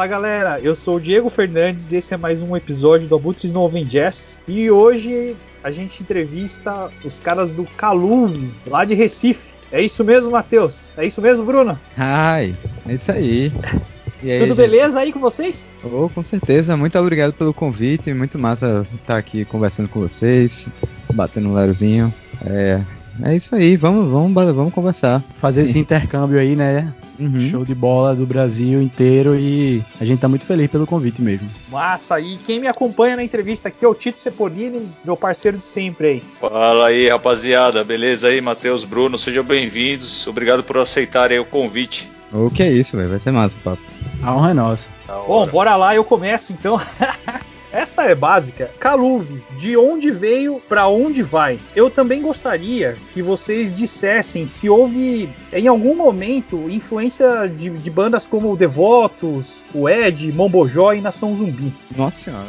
Fala galera, eu sou o Diego Fernandes e esse é mais um episódio do Abutres no Oven Jazz. E hoje a gente entrevista os caras do Caluve, lá de Recife. É isso mesmo, Matheus? É isso mesmo, Bruno? Ai, é isso aí. aí Tudo gente? beleza aí com vocês? Oh, com certeza. Muito obrigado pelo convite. Muito massa estar aqui conversando com vocês, batendo um lerozinho. É, é isso aí, vamos, vamos, vamos conversar. Fazer esse intercâmbio aí, né? Uhum. Show de bola do Brasil inteiro e a gente tá muito feliz pelo convite mesmo. Massa, e quem me acompanha na entrevista aqui é o Tito Cepolini, meu parceiro de sempre aí. Fala aí, rapaziada, beleza aí, Matheus, Bruno, sejam bem-vindos. Obrigado por aceitarem o convite. O que é isso, velho? Vai ser massa o papo. A honra é nossa. Bom, bora lá, eu começo então. Essa é básica. Caluve, de onde veio para onde vai? Eu também gostaria que vocês dissessem se houve, em algum momento, influência de, de bandas como o Devotos, o Ed, Mombojó e Nação Zumbi. Nossa senhora.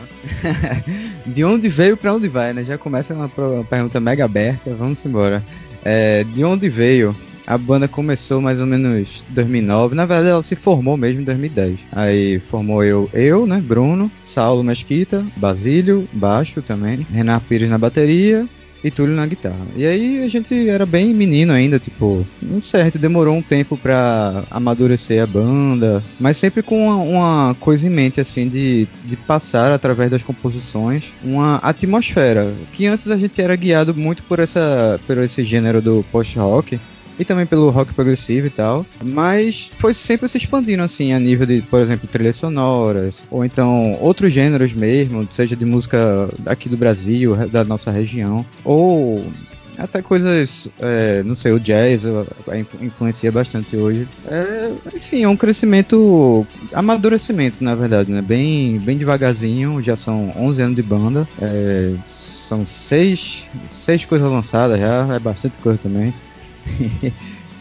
de onde veio para onde vai, né? Já começa uma, pergunta mega aberta. Vamos embora. É, de onde veio? A banda começou mais ou menos em 2009. Na verdade, ela se formou mesmo em 2010. Aí formou eu, eu, né, Bruno, Saulo Mesquita, Basílio, baixo também, Renato Pires na bateria e Túlio na guitarra. E aí a gente era bem menino ainda, tipo, não sei, a gente demorou um tempo pra amadurecer a banda, mas sempre com uma, uma, coisa em mente, assim, de, de passar através das composições uma atmosfera. Que antes a gente era guiado muito por, essa, por esse gênero do post-rock, e também pelo rock progressivo e tal, mas foi sempre se expandindo assim a nível de, por exemplo, trilhas sonoras, ou então outros gêneros mesmo, seja de música aqui do Brasil, da nossa região, ou até coisas, é, não sei, o jazz influencia bastante hoje. É, enfim, é um crescimento, amadurecimento, na verdade, né? Bem, bem devagarzinho, já são 11 anos de banda, é, são seis, seis coisas lançadas já, é bastante coisa também.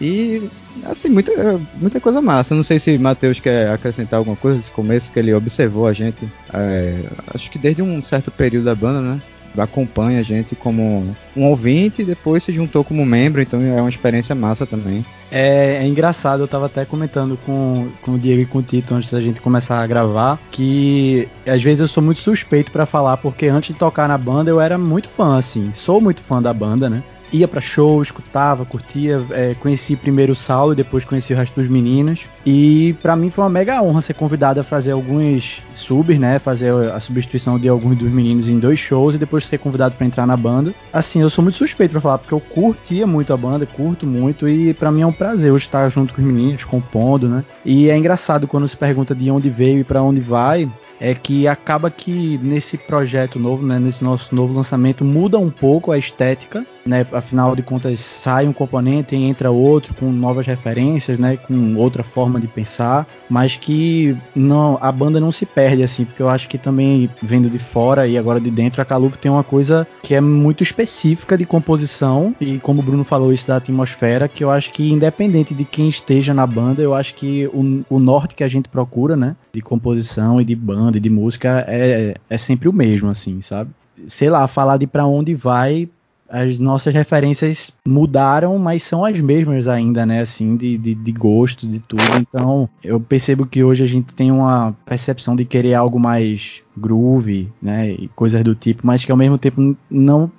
e assim, muita, muita coisa massa. Não sei se Matheus quer acrescentar alguma coisa desse começo, que ele observou a gente. É, acho que desde um certo período da banda, né? Acompanha a gente como um ouvinte e depois se juntou como membro, então é uma experiência massa também. É, é, engraçado, eu tava até comentando com, com o Diego e com o Tito antes da gente começar a gravar, que às vezes eu sou muito suspeito para falar, porque antes de tocar na banda eu era muito fã, assim, sou muito fã da banda, né? Ia para show, escutava, curtia, é, conheci primeiro o Saulo e depois conheci o resto dos meninos. E para mim foi uma mega honra ser convidado a fazer alguns subs, né, fazer a substituição de alguns dos meninos em dois shows e depois ser convidado para entrar na banda. Assim, eu sou muito suspeito para falar porque eu curtia muito a banda, curto muito e para mim é um prazer hoje estar junto com os meninos, compondo, né? E é engraçado quando se pergunta de onde veio e para onde vai, é que acaba que nesse projeto novo, né, nesse nosso novo lançamento, muda um pouco a estética, né? Afinal de contas, sai um componente e entra outro com novas referências, né? Com outra forma de pensar, mas que não, a banda não se perde assim, porque eu acho que também vendo de fora e agora de dentro, a Caluve tem uma coisa que é muito específica de composição e como o Bruno falou isso da atmosfera, que eu acho que independente de quem esteja na banda, eu acho que o, o norte que a gente procura, né? De composição e de banda e de música é, é sempre o mesmo, assim, sabe? Sei lá, falar de para onde vai, as nossas referências mudaram, mas são as mesmas ainda, né? Assim, de, de, de, gosto, de tudo. Então, eu percebo que hoje a gente tem uma percepção de querer algo mais groove, né? E coisas do tipo, mas que ao mesmo tempo não,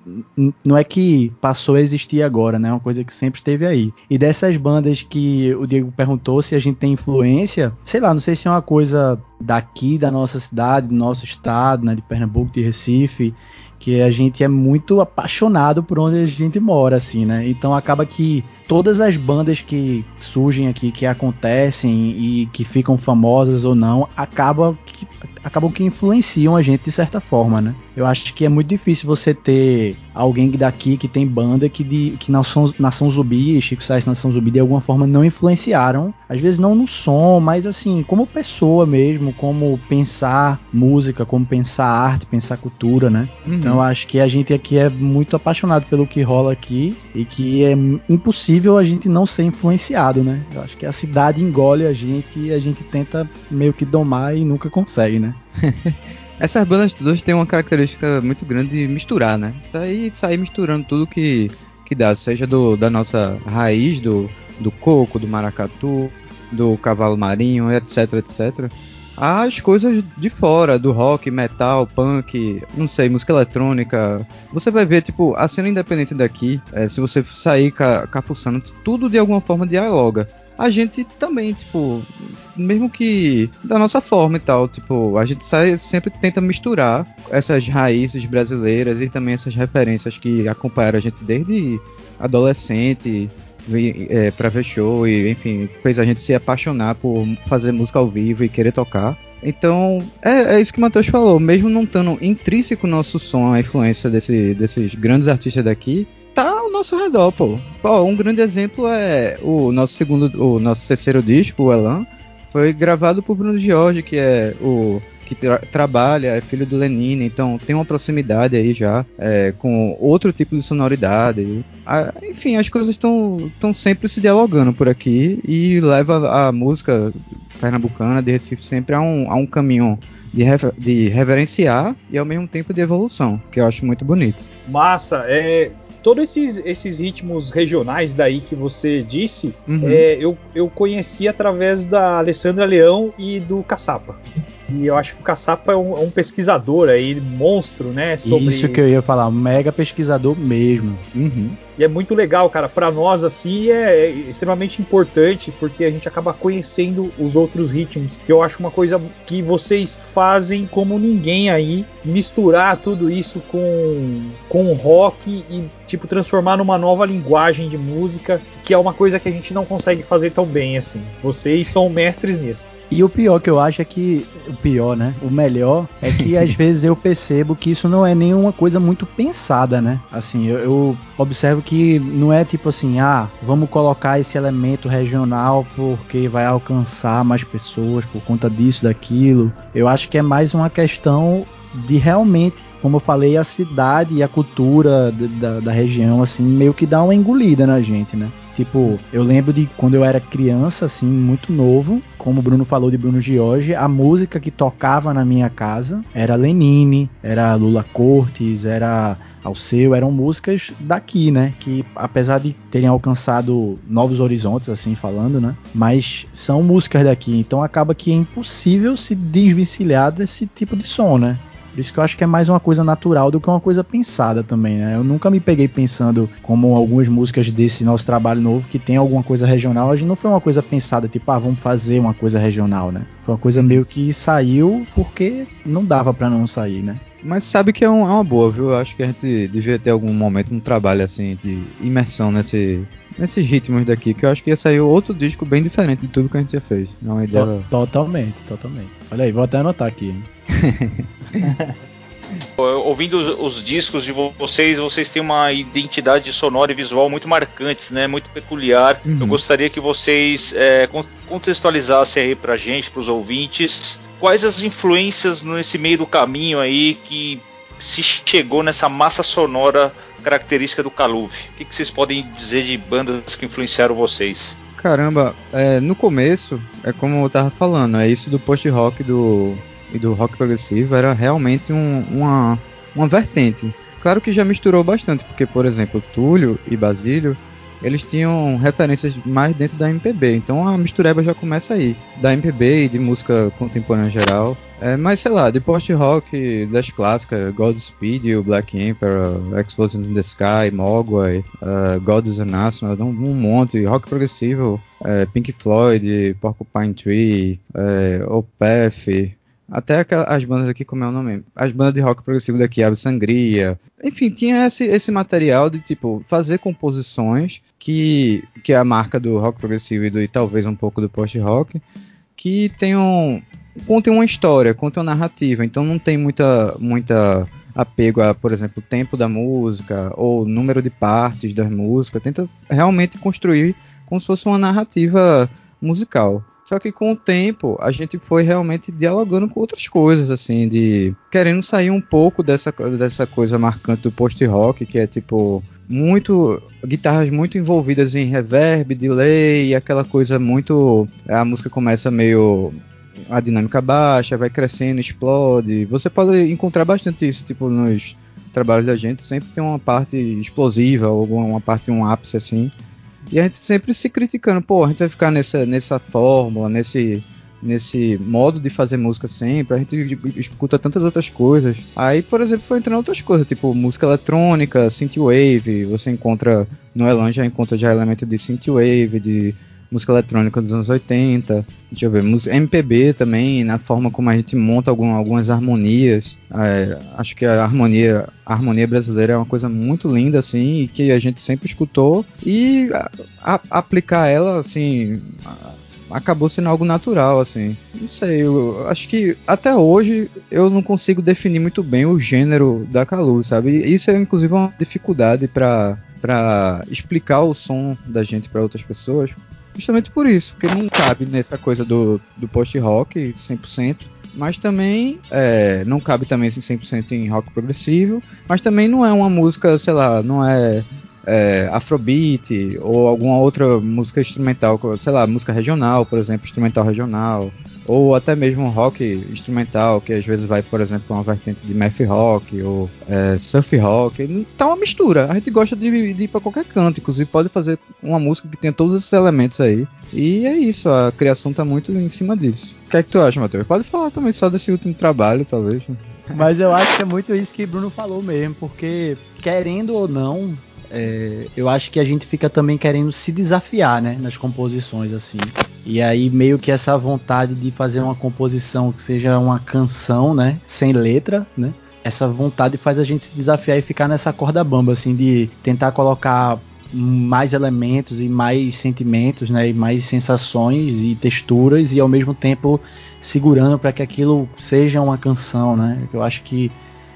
não é que passou a existir agora, né? É uma coisa que sempre esteve aí. E dessas bandas que o Diego perguntou se a gente tem influência, sei lá, não sei se é uma coisa daqui, da nossa cidade, do nosso estado, né? De Pernambuco, de Recife que a gente é muito apaixonado por onde a gente mora, assim, né? Então acaba que todas as bandas que surgem aqui, que acontecem e que ficam famosas ou não, acaba que, acabam que influenciam a gente de certa forma, né? Eu acho que é muito difícil você ter alguém daqui que tem banda que, de, que Nação, Nação Zumbi e Chico Sainz Nação Zumbi de alguma forma não influenciaram, às vezes não no som, mas assim, como pessoa mesmo, como pensar música, como pensar arte, pensar cultura, né? Uhum. Então eu acho que a gente aqui é muito apaixonado pelo que rola aqui e que é impossível a gente não ser influenciado, né? Eu acho que a cidade engole a gente e a gente tenta meio que domar e nunca consegue, né? Essas bandas todas têm uma característica muito grande de misturar, né? Sair, sair misturando tudo que, que dá, seja do, da nossa raiz, do, do coco, do maracatu, do cavalo marinho, etc, etc. às coisas de fora, do rock, metal, punk, não sei, música eletrônica. Você vai ver, tipo, a cena independente daqui, é, se você sair ca cafuçando, tudo de alguma forma dialoga. A gente também, tipo, mesmo que da nossa forma e tal, tipo, a gente sai, sempre tenta misturar essas raízes brasileiras e também essas referências que acompanharam a gente desde adolescente, é, para ver show e enfim fez a gente se apaixonar por fazer música ao vivo e querer tocar. Então é, é isso que o Matheus falou, mesmo não estando intrínseco no nosso som a influência desse, desses grandes artistas daqui, tá ao nosso redor, pô. pô. Um grande exemplo é o nosso segundo, o nosso terceiro disco, o Elan, foi gravado por Bruno Jorge, que é o que tra trabalha, é filho do Lenine, então tem uma proximidade aí já é, com outro tipo de sonoridade. Ah, enfim, as coisas estão sempre se dialogando por aqui e leva a música pernambucana de Recife sempre a um, a um caminho de, rever de reverenciar e ao mesmo tempo de evolução, que eu acho muito bonito. Massa, é, todos esses, esses ritmos regionais daí que você disse, uhum. é, eu, eu conheci através da Alessandra Leão e do Caçapa. E eu acho que o Caçapa é um, é um pesquisador aí, monstro, né? Isso que eu ia falar, um mega pesquisador mesmo. Uhum. E é muito legal, cara. Para nós, assim, é, é, extremamente importante porque a gente acaba conhecendo os outros ritmos. Que eu acho uma coisa que vocês fazem como ninguém aí. Misturar tudo isso com, com rock e, tipo, transformar numa nova linguagem de música. Que é uma coisa que a gente não consegue fazer tão bem assim. Vocês são mestres nisso. E o pior que eu acho é que. O pior, né? O melhor é que às vezes eu percebo que isso não é nenhuma coisa muito pensada, né? Assim, eu, eu, observo que não é tipo assim, ah, vamos colocar esse elemento regional porque vai alcançar mais pessoas por conta disso, daquilo. Eu acho que é mais uma questão de realmente como eu falei, a cidade e a cultura da, da, região, assim, meio que dá uma engolida na gente, né? Tipo, eu lembro de quando eu era criança, assim, muito novo, como o Bruno falou de Bruno Giorgi, a música que tocava na minha casa era Lenine, era Lula Cortes, era Alceu, eram músicas daqui, né? Que apesar de terem alcançado novos horizontes, assim falando, né? Mas são músicas daqui, então acaba que é impossível se desvencilhar desse tipo de som, né? Por isso que eu acho que é mais uma coisa natural do que uma coisa pensada também, né? Eu nunca me peguei pensando como algumas músicas desse nosso trabalho novo que tem alguma coisa regional. A gente não foi uma coisa pensada, tipo, ah, vamos fazer uma coisa regional, né? Foi uma coisa meio que saiu porque não dava para não sair, né? Mas sabe que é, um, é, uma boa, viu? Eu acho que a gente devia ter algum momento no trabalho assim de imersão nesse, nesses ritmos daqui, que eu acho que ia sair outro disco bem diferente de tudo que a gente já fez. É uma ideia... Totalmente, totalmente. Olha aí, vou até anotar aqui. Ouvindo os, os, discos de vocês, vocês têm uma identidade sonora e visual muito marcantes, né? Muito peculiar. Uhum. Eu gostaria que vocês é, contextualizassem aí pra gente, pros ouvintes, quais as influências nesse meio do caminho aí que se chegou nessa massa sonora característica do Caluve? O que, que vocês podem dizer de bandas que influenciaram vocês? Caramba, é, no começo, é como eu tava falando, é isso do post-rock do, e do rock progressivo era realmente um, uma, uma vertente. Claro que já misturou bastante, porque, por exemplo, Túlio e Basílio eles tinham referências mais dentro da MPB. Então a mistureba já começa aí, da MPB e de música contemporânea em geral. É, mas sei lá, de post-rock das clássicas, Godspeed, o Black Emperor, Explosion in the Sky, Mogwai, uh, God is an Astronaut, um, um monte, rock progressivo, é, Pink Floyd, Porcupine Tree, é, Opeth, até as bandas aqui, como é o nome? As bandas de rock progressivo daqui, Ave Sangria. Enfim, tinha esse, esse material de, tipo, fazer composições que, que é a marca do rock progressivo e, do, e talvez um pouco do post-rock, que tenham, contem uma história, contem uma narrativa. Então não tem muita, muita apego a, por exemplo, tempo da música ou número de partes das músicas. Tenta realmente construir como se fosse uma narrativa musical. Só que com o tempo a gente foi realmente dialogando com outras coisas, assim, de querendo sair um pouco dessa, dessa coisa marcante do post-rock, que é tipo muito guitarras muito envolvidas em reverb, delay, aquela coisa muito a música começa meio a dinâmica baixa, vai crescendo, explode. Você pode encontrar bastante isso, tipo nos trabalhos da gente, sempre tem uma parte explosiva ou uma parte um ápice assim. E a gente sempre se criticando, pô, a gente vai ficar nessa, nessa fórmula, nesse nesse modo de fazer música sempre, a gente escuta tantas outras coisas. Aí, por exemplo, foi entrando outras coisas, tipo música eletrônica, synthwave, você encontra no Elan já encontra já elemento de synthwave, de música eletrônica dos anos 80, deixa eu ver, MPB também, na forma como a gente monta algum, algumas harmonias. É, acho que a harmonia, a harmonia brasileira é uma coisa muito linda, assim, e que a gente sempre escutou, e a, a, aplicar ela, assim, acabou sendo algo natural, assim. Não sei, eu acho que até hoje eu não consigo definir muito bem o gênero da Calu, sabe? Isso é inclusive uma dificuldade para explicar o som da gente para outras pessoas, Justamente por isso, porque não cabe nessa coisa do, do post-rock 100%, mas também é, não cabe também assim, 100% em rock progressivo, mas também não é uma música, sei lá, não é, é afrobeat ou alguma outra música instrumental, sei lá, música regional, por exemplo, instrumental regional ou até mesmo rock instrumental, que às vezes vai, por exemplo, uma vertente de math rock ou é, surf rock. Tá uma mistura. A gente gosta de, de ir para qualquer canto, inclusive pode fazer uma música que tenha todos esses elementos aí. E é isso, a criação tá muito em cima disso. O que é que tu acha, Matheus? Pode falar também só desse último trabalho, talvez. Mas eu acho que é muito isso que Bruno falou mesmo, porque querendo ou não, é, eu acho que a gente fica também querendo se desafiar, né, nas composições assim. E aí meio que essa vontade de fazer uma composição que seja uma canção, né, sem letra, né? Essa vontade faz a gente se desafiar e ficar nessa corda bamba assim de tentar colocar mais elementos e mais sentimentos, né, e mais sensações e texturas e ao mesmo tempo segurando para que aquilo seja uma canção, né? Eu acho que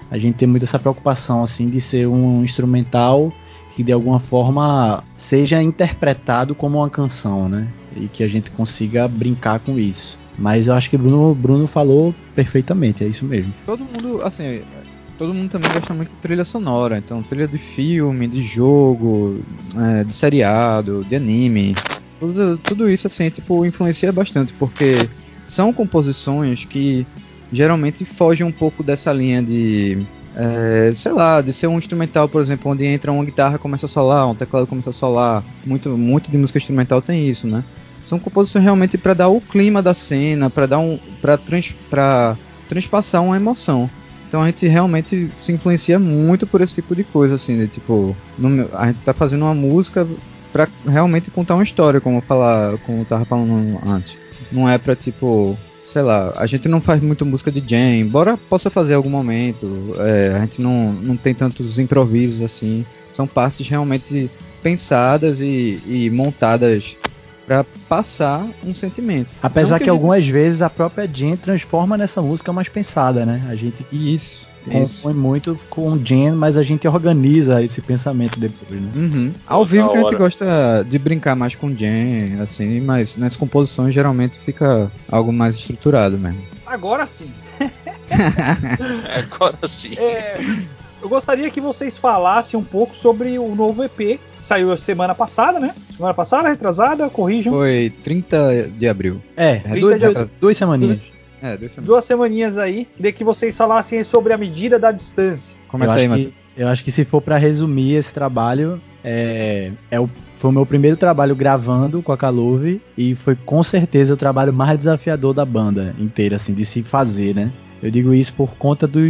a gente tem muito essa preocupação assim de ser um instrumental que de alguma forma seja interpretado como uma canção, né? E que a gente consiga brincar com isso. Mas eu acho que Bruno, Bruno falou perfeitamente, é isso mesmo. Todo mundo, assim, todo mundo também gosta muito de trilha sonora, então trilha de filme, de jogo, é, de seriado, de anime, tudo, tudo isso assim, tipo, influencia bastante, porque são composições que geralmente fogem um pouco dessa linha de é, sei lá, de ser um instrumental, por exemplo, onde entra uma guitarra começa a solar, um teclado começa a solar. Muito, muito de música instrumental tem isso, né? São composições realmente para dar o clima da cena, para dar um, para trans, transpassar uma emoção. Então a gente realmente se influencia muito por esse tipo de coisa, assim, de, tipo, no, a gente tá fazendo uma música para realmente contar uma história, como falar, como eu tava falando antes. Não é para tipo sei lá, a gente não faz muito música de jam, embora possa fazer em algum momento. É, a gente não, não tem tantos improvisos assim. São partes realmente pensadas e, e montadas para passar um sentimento. Apesar que, que algumas gente... vezes a própria Jen transforma nessa música mais pensada, né? A gente isso compõe muito com o Jen, mas a gente organiza esse pensamento depois, né? Uhum. Ao vivo que a gente gosta de brincar mais com o Jen, assim, mas nas composições geralmente fica algo mais estruturado mesmo. Agora sim. Agora sim. É, eu gostaria que vocês falassem um pouco sobre o novo EP. Saiu a semana passada, né? Semana passada, retrasada, corrijam. Foi 30 de abril. É, é duas, de... duas semaninhas. É, duas, semaninhas. duas semaninhas aí. Queria que vocês falassem sobre a medida da distância. Começa eu aí, mano. Eu acho que se for para resumir esse trabalho, é, é o, foi o meu primeiro trabalho gravando com a Caluve e foi com certeza o trabalho mais desafiador da banda inteira, assim, de se fazer, né? Eu digo isso por conta do,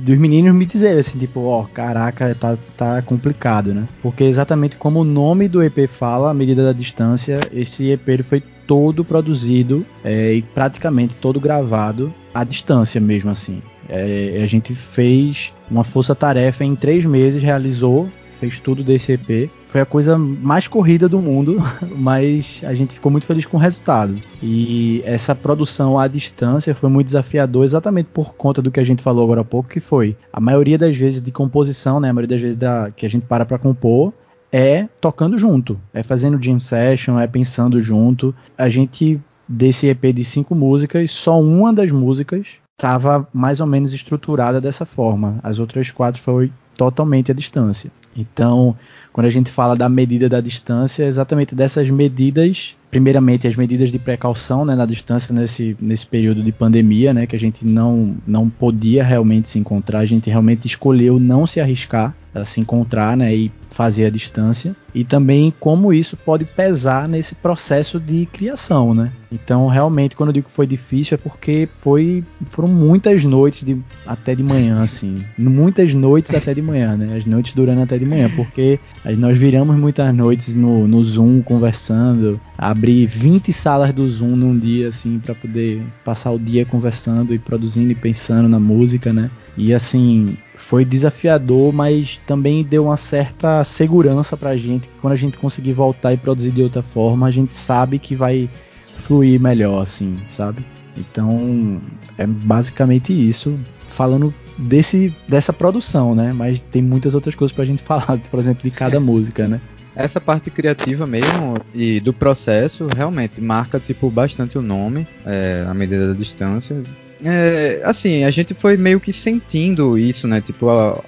dos meninos me dizerem assim, tipo, ó, oh, caraca, tá, tá complicado, né? Porque exatamente como o nome do EP fala, a medida da distância, esse EP foi todo produzido é, e praticamente todo gravado à distância mesmo assim. É, a gente fez uma força-tarefa em três meses, realizou fez tudo desse EP. Foi a coisa mais corrida do mundo, mas a gente ficou muito feliz com o resultado. E essa produção à distância foi muito desafiador, exatamente por conta do que a gente falou agora há pouco, que foi a maioria das vezes de composição, né, a maioria das vezes da, que a gente para para compor, é tocando junto, é fazendo jam session, é pensando junto. A gente desse EP de cinco músicas, só uma das músicas estava mais ou menos estruturada dessa forma. As outras quatro foi totalmente à distância. Então, quando a gente fala da medida da distância, é exatamente dessas medidas, primeiramente as medidas de precaução né, na distância nesse, nesse período de pandemia, né, que a gente não, não podia realmente se encontrar, a gente realmente escolheu não se arriscar a se encontrar, né, e fazer a distância e também como isso pode pesar nesse processo de criação, né? Então, realmente, quando eu digo que foi difícil é porque foi foram muitas noites de, até de manhã, assim, muitas noites até de manhã, né? As noites durando até de manhã, porque nós viramos muitas noites no, no Zoom conversando, abrir 20 salas do Zoom num dia, assim, para poder passar o dia conversando e produzindo e pensando na música, né? E assim, foi desafiador, mas também deu uma certa segurança pra gente que quando a gente conseguir voltar e produzir de outra forma, a gente sabe que vai fluir melhor, assim, sabe? Então, é basicamente isso, falando desse dessa produção, né? Mas tem muitas outras coisas pra gente falar, por exemplo, de cada música, né? Essa parte criativa mesmo e do processo realmente marca tipo bastante o nome, é, a medida da distância é, assim, a gente foi meio que sentindo isso, né? Tipo, a,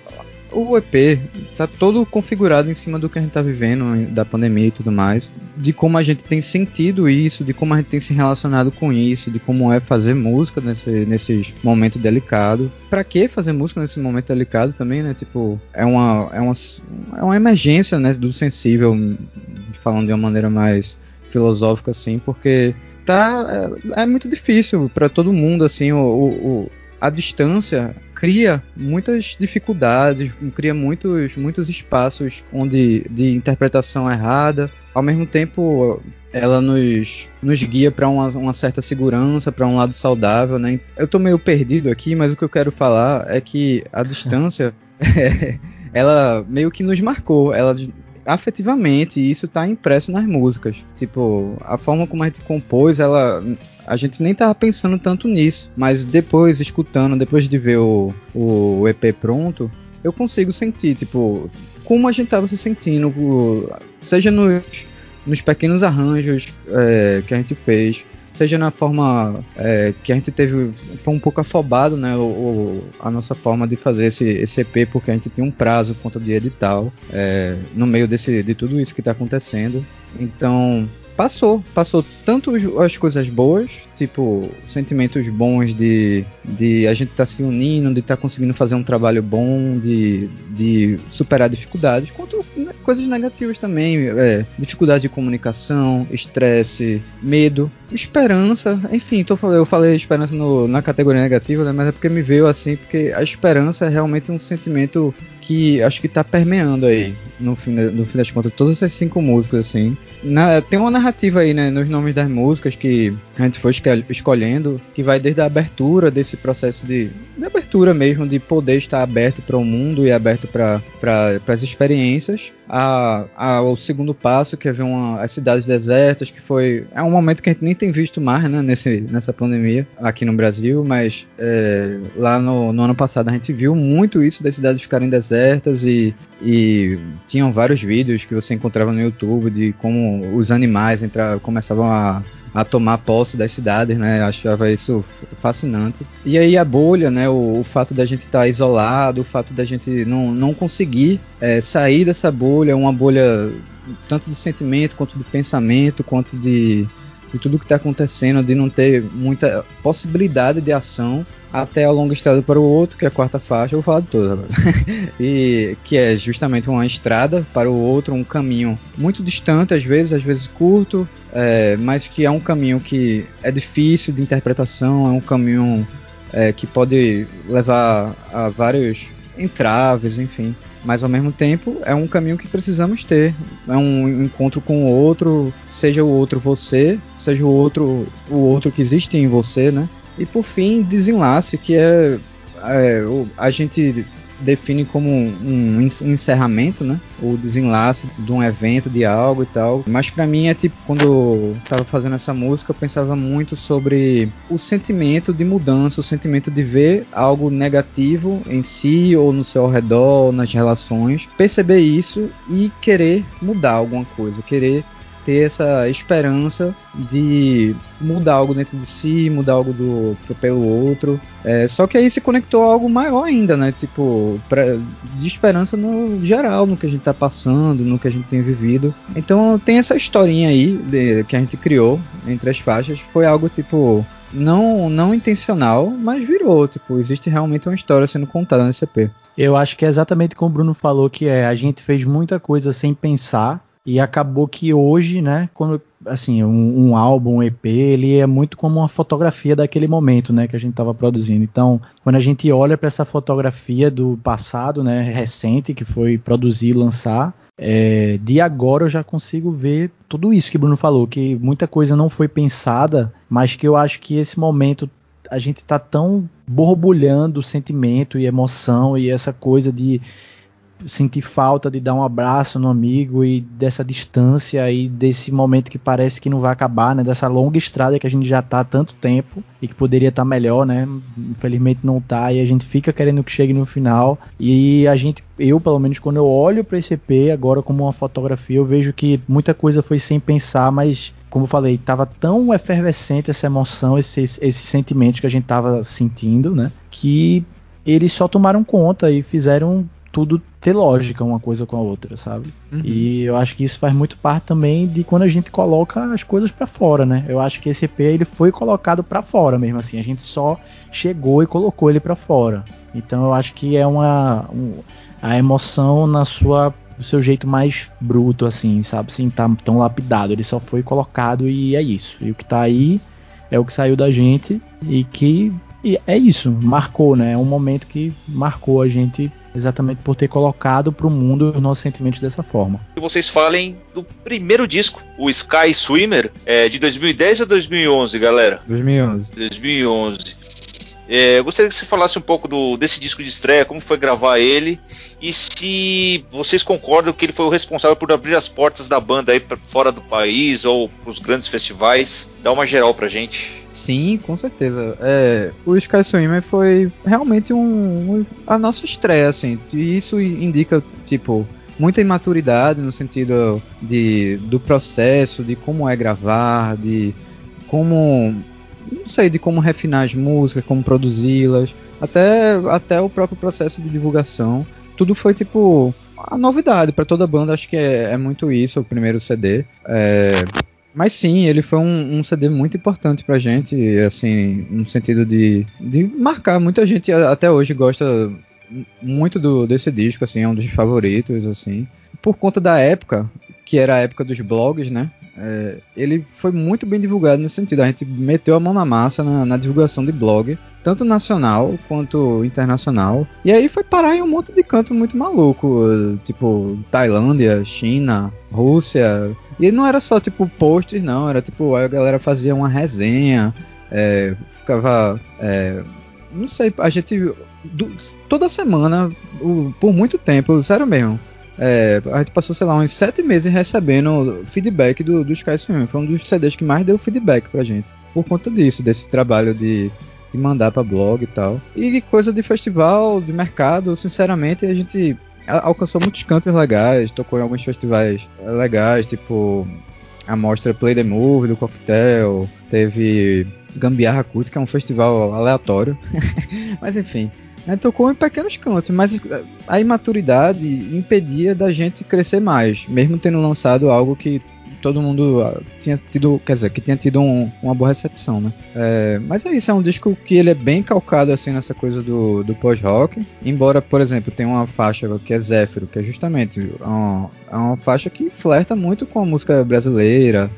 o EP tá todo configurado em cima do que a gente tá vivendo, da pandemia e tudo mais, de como a gente tem sentido isso, de como a gente tem se relacionado com isso, de como é fazer música nesse, nesses momentos delicados. Para que fazer música nesse momento delicado também, né? Tipo, é uma, é uma, é uma emergência, né, do sensível, falando de uma maneira mais filosófica assim, porque tá é, é muito difícil para todo mundo assim o, o, a distância cria muitas dificuldades cria muitos muitos espaços onde de interpretação errada ao mesmo tempo ela nos, nos guia para uma, uma, certa segurança, para um lado saudável, né? Eu tô meio perdido aqui, mas o que eu quero falar é que a distância, ela meio que nos marcou, ela afetivamente, e isso tá impresso nas músicas. Tipo, a forma como a gente compôs, ela. A gente nem tava pensando tanto nisso, mas depois, escutando, depois de ver o, o EP pronto, eu consigo sentir, tipo, como a gente tava se sentindo, seja nos, nos pequenos arranjos é, que a gente fez, seja na forma é, que a gente teve foi um pouco afobado né o, o, a nossa forma de fazer esse, esse EP porque a gente tinha um prazo quanto de edital é, no meio desse de tudo isso que está acontecendo. Então passou, passou tanto as coisas boas, tipo, sentimentos bons de, de a gente estar tá se unindo, de estar tá conseguindo fazer um trabalho bom, de, de superar dificuldades, quanto né, coisas negativas também, é, dificuldade de comunicação, estresse, medo, esperança, enfim, tô, eu falei esperança no, na categoria negativa, né, mas é porque me veio assim, porque a esperança é realmente um sentimento que acho que tá permeando aí, no fim, no fim das contas, todas essas cinco músicas, assim. Na, tem uma narrativa aí, né, nos nomes das músicas que a gente foi escolhendo, que vai desde a abertura desse processo de, de abertura mesmo, de poder estar aberto para o mundo e aberto para as experiências, a, a, o segundo passo, que é ver uma, as cidades desertas, que foi. É um momento que a gente nem tem visto mais, né, nesse, nessa pandemia, aqui no Brasil, mas é, lá no, no ano passado a gente viu muito isso das cidades ficarem desertas e, e tinham vários vídeos que você encontrava no YouTube de como os animais entra, começavam a, a tomar posse das cidades, né? Eu achava isso fascinante. E aí a bolha, né? O, o fato da gente estar tá isolado, o fato da gente não, não conseguir é, sair dessa bolha, uma bolha tanto de sentimento quanto de pensamento, quanto de, de tudo que está acontecendo, de não ter muita possibilidade de ação até a longa estrada para o outro, que é a quarta faixa, eu vou falar de agora. e que é justamente uma estrada para o outro, um caminho muito distante, às vezes, às vezes curto, é, mas que é um caminho que é difícil de interpretação, é um caminho é, que pode levar a vários entraves, enfim. Mas ao mesmo tempo é um caminho que precisamos ter. É um encontro com o outro, seja o outro você, seja o outro o outro que existe em você, né? E por fim, desenlace, que é, é a gente define como um encerramento, né? O desenlace de um evento, de algo e tal. Mas para mim é tipo quando eu tava fazendo essa música, eu pensava muito sobre o sentimento de mudança, o sentimento de ver algo negativo em si ou no seu redor, nas relações, perceber isso e querer mudar alguma coisa, querer ter essa esperança de mudar algo dentro de si, mudar algo do pelo outro. É, só que aí se conectou a algo maior ainda, né? Tipo, pra, de esperança no geral, no que a gente tá passando, no que a gente tem vivido. Então tem essa historinha aí de, que a gente criou entre as faixas. Foi algo tipo não, não intencional, mas virou. Tipo, existe realmente uma história sendo contada nesse EP. Eu acho que é exatamente como o Bruno falou, que é a gente fez muita coisa sem pensar e acabou que hoje, né, quando assim, um, um, álbum, um EP, ele é muito como uma fotografia daquele momento, né, que a gente estava produzindo. Então, quando a gente olha para essa fotografia do passado, né, recente, que foi produzir e lançar, é, de agora eu já consigo ver tudo isso que Bruno falou, que muita coisa não foi pensada, mas que eu acho que esse momento a gente está tão borbulhando sentimento e emoção e essa coisa de sentir falta de dar um abraço no amigo e dessa distância e desse momento que parece que não vai acabar, né? Dessa longa estrada que a gente já tá há tanto tempo e que poderia estar tá melhor, né? Infelizmente não tá e a gente fica querendo que chegue no final. E a gente, eu pelo menos quando eu olho para esse EP agora como uma fotografia, eu vejo que muita coisa foi sem pensar, mas como eu falei, tava tão efervescente essa emoção, esses, esses sentimentos que a gente tava sentindo, né? Que eles só tomaram conta e fizeram tudo ter lógica uma coisa com a outra, sabe? Uhum. E eu acho que isso faz muito parte também de quando a gente coloca as coisas para fora, né? Eu acho que esse EP ele foi colocado para fora mesmo assim, a gente só chegou e colocou ele para fora. Então eu acho que é uma um, a emoção na sua do seu jeito mais bruto assim, sabe? Sem estar tá tão lapidado, ele só foi colocado e é isso. E o que tá aí é o que saiu da gente e que e é isso, marcou, né? É um momento que marcou a gente exatamente por ter colocado para o mundo os nossos sentimentos dessa forma. Que vocês falem do primeiro disco, o Sky Swimmer, é de 2010 ou 2011, galera? 2011. 2011. É, eu gostaria que você falasse um pouco do, desse disco de estreia, como foi gravar ele e se vocês concordam que ele foi o responsável por abrir as portas da banda aí para fora do país ou para os grandes festivais. Dá uma geral pra gente. Sim, com certeza. É, o Sky Swimmer foi realmente um, um, a nossa estreia, assim. E isso indica, tipo, muita imaturidade no sentido de, do processo, de como é gravar, de como não sei, de como refinar as músicas, como produzi-las, até, até o próprio processo de divulgação. Tudo foi tipo a novidade para toda banda, acho que é, é, muito isso, o primeiro CD. É, mas sim, ele foi um, um, CD muito importante pra gente, assim, no sentido de, de marcar. Muita gente até hoje gosta muito do, desse disco, assim, é um dos favoritos, assim. Por conta da época, que era a época dos blogs, né? É, ele foi muito bem divulgado nesse sentido. A gente meteu a mão na massa na, na, divulgação de blog, tanto nacional quanto internacional. E aí foi parar em um monte de canto muito maluco, tipo Tailândia, China, Rússia. E não era só tipo posts, não, era tipo a galera fazia uma resenha, é, ficava. É, não sei, a gente. Do, toda semana, por muito tempo, sério mesmo é, a gente passou, sei lá, uns sete meses recebendo feedback do, do Sky Swim. Foi um dos CDs que mais deu feedback pra gente. Por conta disso, desse trabalho de, de mandar pra blog e tal. E coisa de festival, de mercado, sinceramente, a gente alcançou muitos cantos legais, tocou em alguns festivais legais, tipo a mostra Play the Move do Coquetel, teve Gambiarra Cult, que é um festival aleatório. Mas enfim, né, tocou em pequenos cantos, mas a imaturidade impedia da gente crescer mais, mesmo tendo lançado algo que todo mundo ah, tinha tido, quer dizer, que tinha tido um, uma boa recepção, né? É, mas é isso, é um disco que ele é bem calcado assim nessa coisa do, do pós-rock, embora, por exemplo, tem uma faixa que é Zéfiro, que é justamente uma, é uma faixa que flerta muito com a música brasileira,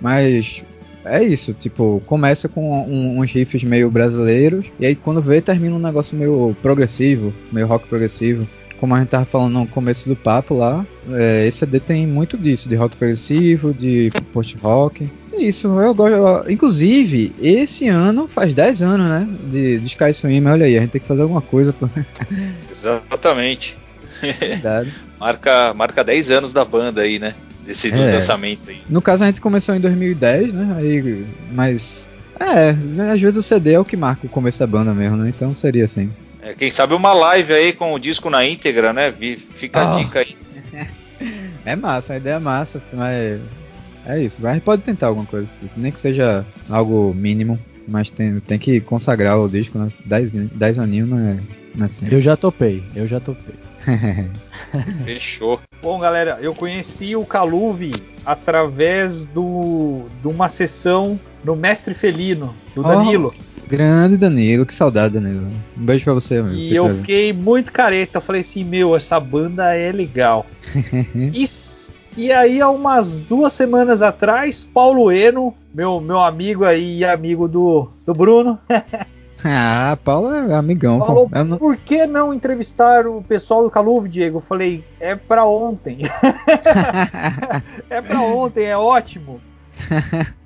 mas é isso, tipo, começa com um, uns riffs meio brasileiros, e aí quando vê termina um negócio meio progressivo, meio rock progressivo. Como a gente tava falando no começo do papo lá, é, esse CD tem muito disso, de rock progressivo, de post-rock. É isso, eu gosto. Eu, inclusive, esse ano faz 10 anos, né? De, de Sky Swimmer, olha aí, a gente tem que fazer alguma coisa. Pra... Exatamente. Marca, marca 10 anos da banda aí, né? Desse é. lançamento aí. No caso a gente começou em 2010, né? Aí, mas é, às vezes o CD é o que marca o começo da banda mesmo, né? Então seria assim. É, quem sabe uma live aí com o disco na íntegra, né? Fica oh. a dica aí. é massa, a ideia é massa, mas é isso. Mas pode tentar alguma coisa, tipo, nem que seja algo mínimo, mas tem, tem que consagrar o disco, né? 10 aninhos não é, não é Eu já topei, eu já topei. Fechou. Bom, galera, eu conheci o Caluve através do de uma sessão no Mestre Felino, do Danilo. Oh, grande Danilo, que saudade, Danilo. Um beijo pra você, amigo. E eu fiquei muito careta. Eu falei assim, meu, essa banda é legal. e, e aí, há umas duas semanas atrás, Paulo Eno, meu, meu amigo aí e amigo do, do Bruno. Ah, Paulo é amigão. Pô. Não... por que não entrevistar o pessoal do Caluve, Diego? Eu falei, é pra ontem. é pra ontem, é ótimo.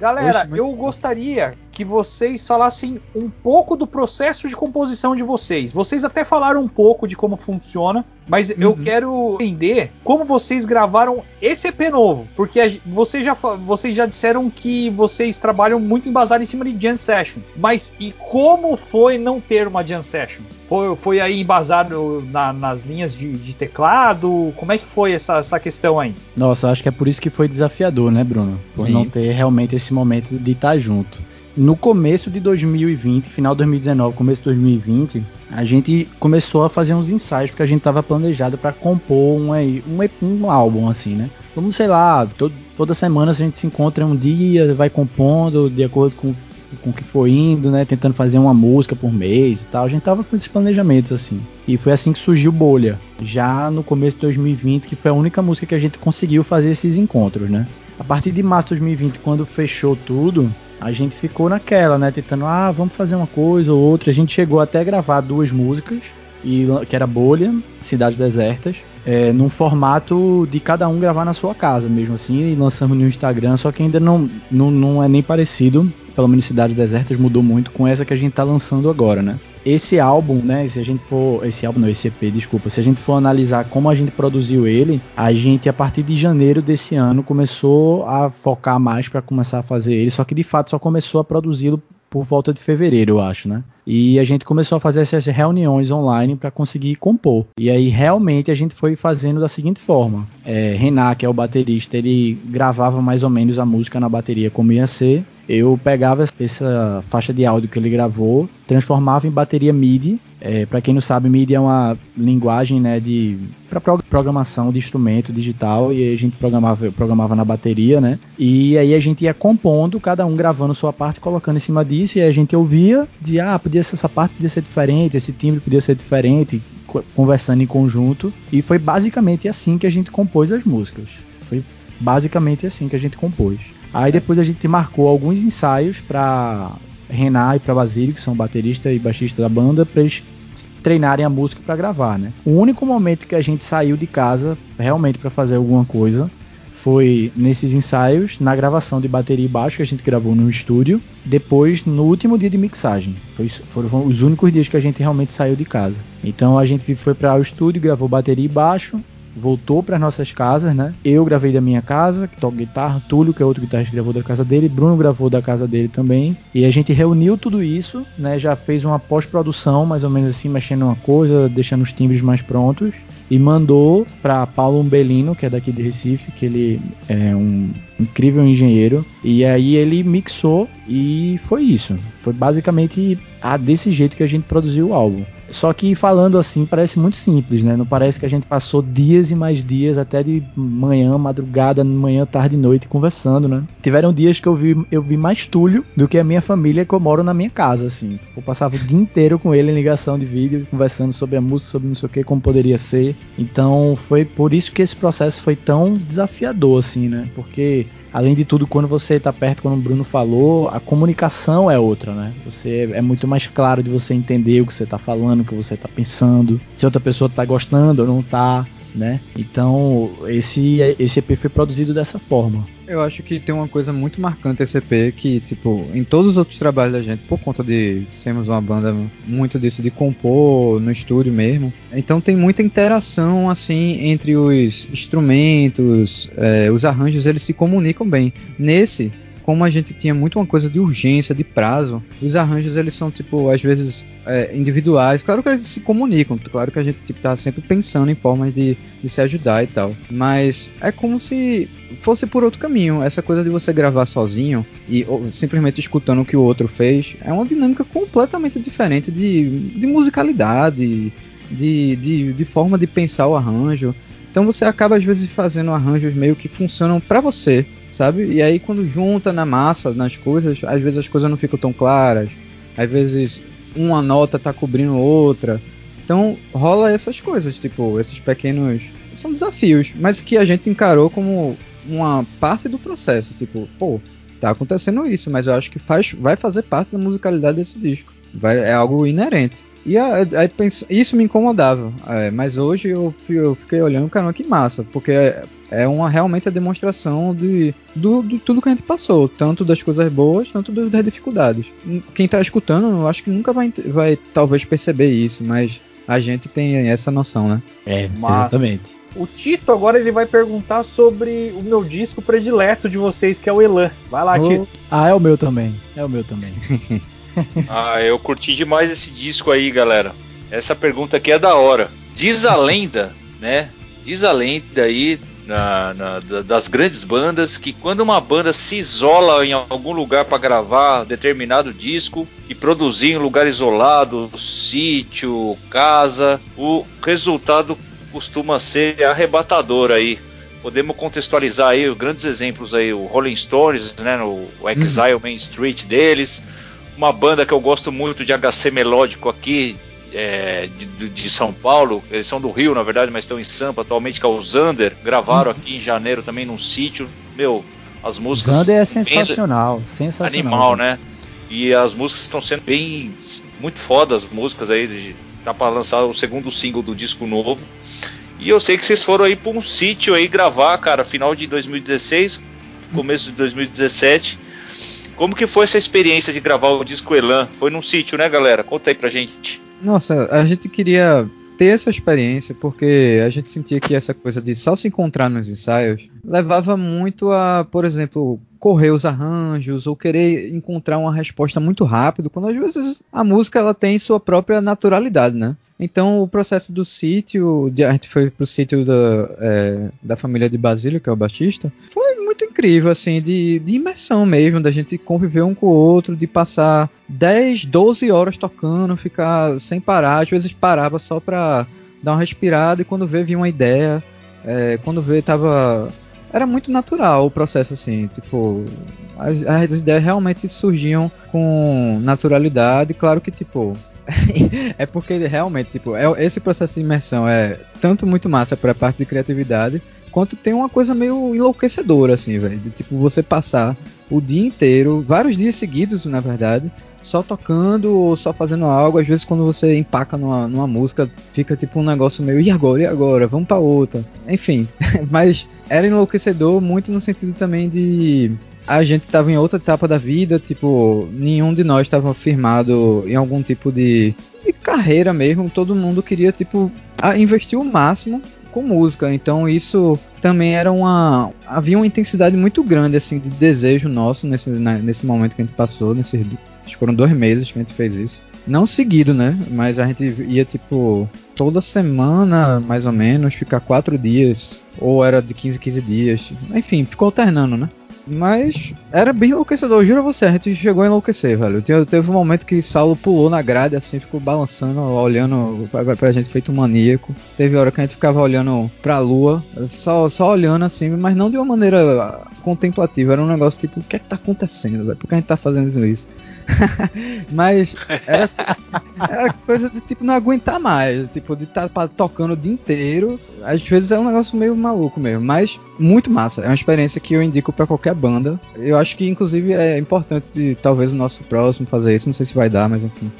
Galera, Oxe, eu gostaria que vocês falassem um pouco do processo de composição de vocês. Vocês até falaram um pouco de como funciona, mas uhum. eu quero entender como vocês gravaram esse EP novo, porque vocês já, vocês já disseram que vocês trabalham muito embasado em cima de Jam Session, mas e como foi não ter uma Jam Session? Foi, foi aí embasado na, nas linhas de, de, teclado? Como é que foi essa, essa questão aí? Nossa, acho que é por isso que foi desafiador, né, Bruno? Por Sim. não ter realmente esse momento de estar junto no começo de 2020, final de 2019, começo de 2020, a gente começou a fazer uns ensaios porque a gente estava planejado para compor um, um, um, álbum assim, né? Vamos, sei lá, toda semana a gente se encontra um dia, vai compondo de acordo com com o que foi indo, né? Tentando fazer uma música por mês e tal. A gente tava com esses planejamentos assim. E foi assim que surgiu Bolha. Já no começo de 2020, que foi a única música que a gente conseguiu fazer esses encontros, né? A partir de março de 2020, quando fechou tudo, a gente ficou naquela, né? Tentando, ah, vamos fazer uma coisa ou outra. A gente chegou até a gravar duas músicas, e, que era Bolha, Cidades Desertas, é, num formato de cada um gravar na sua casa mesmo assim, e lançamos no Instagram, só que ainda não, não, não é nem parecido, pelo menos Cidades Desertas mudou muito com essa que a gente tá lançando agora, né? Esse álbum, né? Se a gente for. Esse álbum não, esse EP, desculpa. Se a gente for analisar como a gente produziu ele, a gente, a partir de janeiro desse ano, começou a focar mais para começar a fazer ele. Só que de fato só começou a produzi-lo por volta de fevereiro, eu acho, né? E a gente começou a fazer essas reuniões online para conseguir compor. E aí realmente a gente foi fazendo da seguinte forma: é, Renan, que é o baterista, ele gravava mais ou menos a música na bateria como ia ser. Eu pegava essa faixa de áudio que ele gravou, transformava em bateria MIDI é, para quem não sabe, MIDI é uma linguagem né, de para programação de instrumento digital e a gente programava, programava na bateria, né? E aí a gente ia compondo, cada um gravando sua parte, colocando em cima disso e a gente ouvia de ah, podia ser essa parte podia ser diferente, esse timbre podia ser diferente, conversando em conjunto e foi basicamente assim que a gente compôs as músicas. Foi basicamente assim que a gente compôs. Aí depois a gente marcou alguns ensaios para Renan e para Basílio, que são baterista e baixista da banda, para eles treinarem a música para gravar, né? O único momento que a gente saiu de casa realmente para fazer alguma coisa foi nesses ensaios, na gravação de bateria e baixo que a gente gravou no estúdio, depois no último dia de mixagem. Foi, foram os únicos dias que a gente realmente saiu de casa. Então a gente foi para o estúdio, gravou bateria e baixo, voltou para nossas casas, né? Eu gravei da minha casa, que toca guitarra, Túlio, que é outro guitarrista, gravou da casa dele, Bruno gravou da casa dele também. E a gente reuniu tudo isso, né? Já fez uma pós-produção, mais ou menos assim, mexendo uma coisa, deixando os timbres mais prontos e mandou para Paulo Umbelino, que é daqui de Recife, que ele é um incrível engenheiro. E aí ele mixou e foi isso. Foi basicamente desse jeito que a gente produziu o álbum. Só que falando assim parece muito simples, né? Não parece que a gente passou dias e mais dias, até de manhã, madrugada, manhã, tarde e noite conversando, né? Tiveram dias que eu vi, eu vi mais Túlio do que a minha família que eu moro na minha casa, assim. Eu passava o dia inteiro com ele em ligação de vídeo, conversando sobre a música, sobre não sei o que, como poderia ser. Então foi por isso que esse processo foi tão desafiador, assim, né? Porque além de tudo, quando você está perto, como o Bruno falou, a comunicação é outra, né? Você é muito mais claro de você entender o que você está falando, o que você está pensando, se outra pessoa está gostando ou não está né? Então, esse, esse EP foi produzido dessa forma. Eu acho que tem uma coisa muito marcante esse EP que, tipo, em todos os outros trabalhos da gente, por conta de sermos uma banda muito disso de compor no estúdio mesmo, então tem muita interação, assim, entre os instrumentos, é, os arranjos, eles se comunicam bem. Nesse, como a gente tinha muito uma coisa de urgência, de prazo, os arranjos eles são tipo às vezes é, individuais. Claro que eles se comunicam, claro que a gente tipo, tá sempre pensando em formas de, de se ajudar e tal. Mas é como se fosse por outro caminho. Essa coisa de você gravar sozinho e ou, simplesmente escutando o que o outro fez é uma dinâmica completamente diferente de, de musicalidade de, de, de forma de pensar o arranjo. Então você acaba às vezes fazendo arranjos meio que funcionam para você, sabe? E aí quando junta na massa, nas coisas, às vezes as coisas não ficam tão claras. Às vezes uma nota tá cobrindo outra. Então rola essas coisas, tipo, esses pequenos são desafios, mas que a gente encarou como uma parte do processo, tipo, pô, tá acontecendo isso, mas eu acho que faz, vai fazer parte da musicalidade desse disco. Vai, é algo inerente. E aí, isso me incomodava. É, mas hoje eu, eu, fiquei olhando, cara, que massa, porque é, é uma realmente a demonstração de do, do, tudo que a gente passou, tanto das coisas boas, tanto das dificuldades. Quem tá escutando, eu acho que nunca vai, vai talvez perceber isso, mas a gente tem essa noção, né? É, massa. exatamente. O Tito agora ele vai perguntar sobre o meu disco predileto de vocês, que é o Elan. Vai lá, oh. Tito. Ah, é o meu também. É o meu também. ah, eu curti demais esse disco aí, galera. Essa pergunta aqui é da hora. Diz a lenda, né? Diz a lenda aí na, na, das grandes bandas que quando uma banda se isola em algum lugar para gravar determinado disco e produzir em lugar isolado, sítio, casa, o resultado costuma ser arrebatador aí. Podemos contextualizar aí grandes exemplos aí, o Rolling Stones, né, no Exile. Main Street deles, uma banda que eu gosto muito de HC melódico aqui, é, de, de, São Paulo, eles são do Rio, na verdade, mas estão em Sampa atualmente, que é o Zander, gravaram uhum. aqui em janeiro também num sítio. Meu, as músicas. Zander é sensacional, sensacional. Animal, né? E as músicas estão sendo bem. Muito foda as músicas aí. De, tá para lançar o segundo single do disco novo. E eu sei que vocês foram aí para um sítio aí gravar, cara, final de 2016, começo de 2017. Como que foi essa experiência de gravar o disco Elan? Foi num sítio, né, galera? Conta aí pra gente. Nossa, a gente queria ter essa experiência porque a gente sentia que essa coisa de só se encontrar nos ensaios levava muito a, por exemplo, correr os arranjos ou querer encontrar uma resposta muito rápido, quando às vezes a música ela tem sua própria naturalidade, né? Então o processo do sítio, a gente foi pro sítio da, é, da família de Basílio, que é o Batista, foi muito incrível, assim, de, de imersão mesmo, da gente conviver um com o outro, de passar 10, 12 horas tocando, ficar sem parar, às vezes parava só pra dar uma respirada e quando vê vinha uma ideia, é, quando vê tava era muito natural o processo, assim, tipo, as, as ideias realmente surgiam com naturalidade, claro que, tipo, é porque realmente, tipo, é, esse processo de imersão é tanto muito massa para a parte de criatividade, quanto tem uma coisa meio enlouquecedora, assim, velho. Tipo, você passar o dia inteiro, vários dias seguidos, na verdade, só tocando ou só fazendo algo. Às vezes, quando você empaca numa, numa música, fica tipo um negócio meio, e agora? E agora? Vamos pra outra. Enfim, mas era enlouquecedor muito no sentido também de. A gente estava em outra etapa da vida, tipo, nenhum de nós estava firmado em algum tipo de, de carreira mesmo. Todo mundo queria, tipo, investir o máximo com música. Então isso também era uma. Havia uma intensidade muito grande assim de desejo nosso nesse, nesse momento que a gente passou, nesses. Foram dois meses que a gente fez isso. Não seguido, né? Mas a gente ia tipo toda semana, mais ou menos, ficar quatro dias. Ou era de 15 15 dias. Enfim, ficou alternando, né? Mas era bem enlouquecedor, juro a você, a gente chegou a enlouquecer, velho. Teve um momento que Saulo pulou na grade, assim, ficou balançando, olhando pra, pra gente feito maníaco. Teve hora que a gente ficava olhando pra lua, só, só olhando assim, mas não de uma maneira contemplativa, era um negócio tipo, o que é que tá acontecendo, velho? Por que a gente tá fazendo isso? Mas era, era, coisa de tipo não aguentar mais, tipo de estar tá tocando o dia inteiro. Às vezes é um negócio meio maluco mesmo, mas muito massa. É uma experiência que eu indico para qualquer banda. Eu acho que inclusive é importante de, talvez o nosso próximo fazer isso, não sei se vai dar, mas enfim.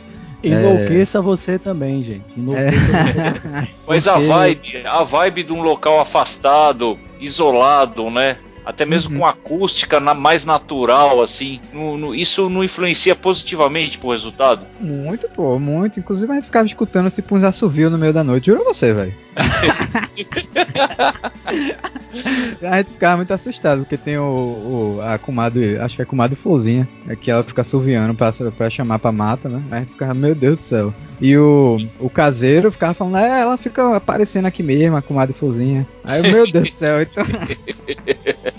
Enlouqueça é... você também, gente. Enlouqueça é... Mas Porque... a vibe, a vibe de um local afastado, isolado, né? Até mesmo uhum. com acústica na, mais natural, assim. No, no, isso não influencia positivamente pro resultado? Muito, pô, muito. Inclusive a gente ficava escutando tipo uns assovios no meio da noite. Juro você, velho. a gente ficava muito assustado, porque tem o, o a comadre, acho que é a comadre Florzinha, é que ela fica assoviando pra, pra chamar pra mata, né? A gente ficava, meu Deus do céu. E o, o caseiro ficava falando, é, ela fica aparecendo aqui mesmo, a comadre Florzinha. Aí, meu Deus do céu, então.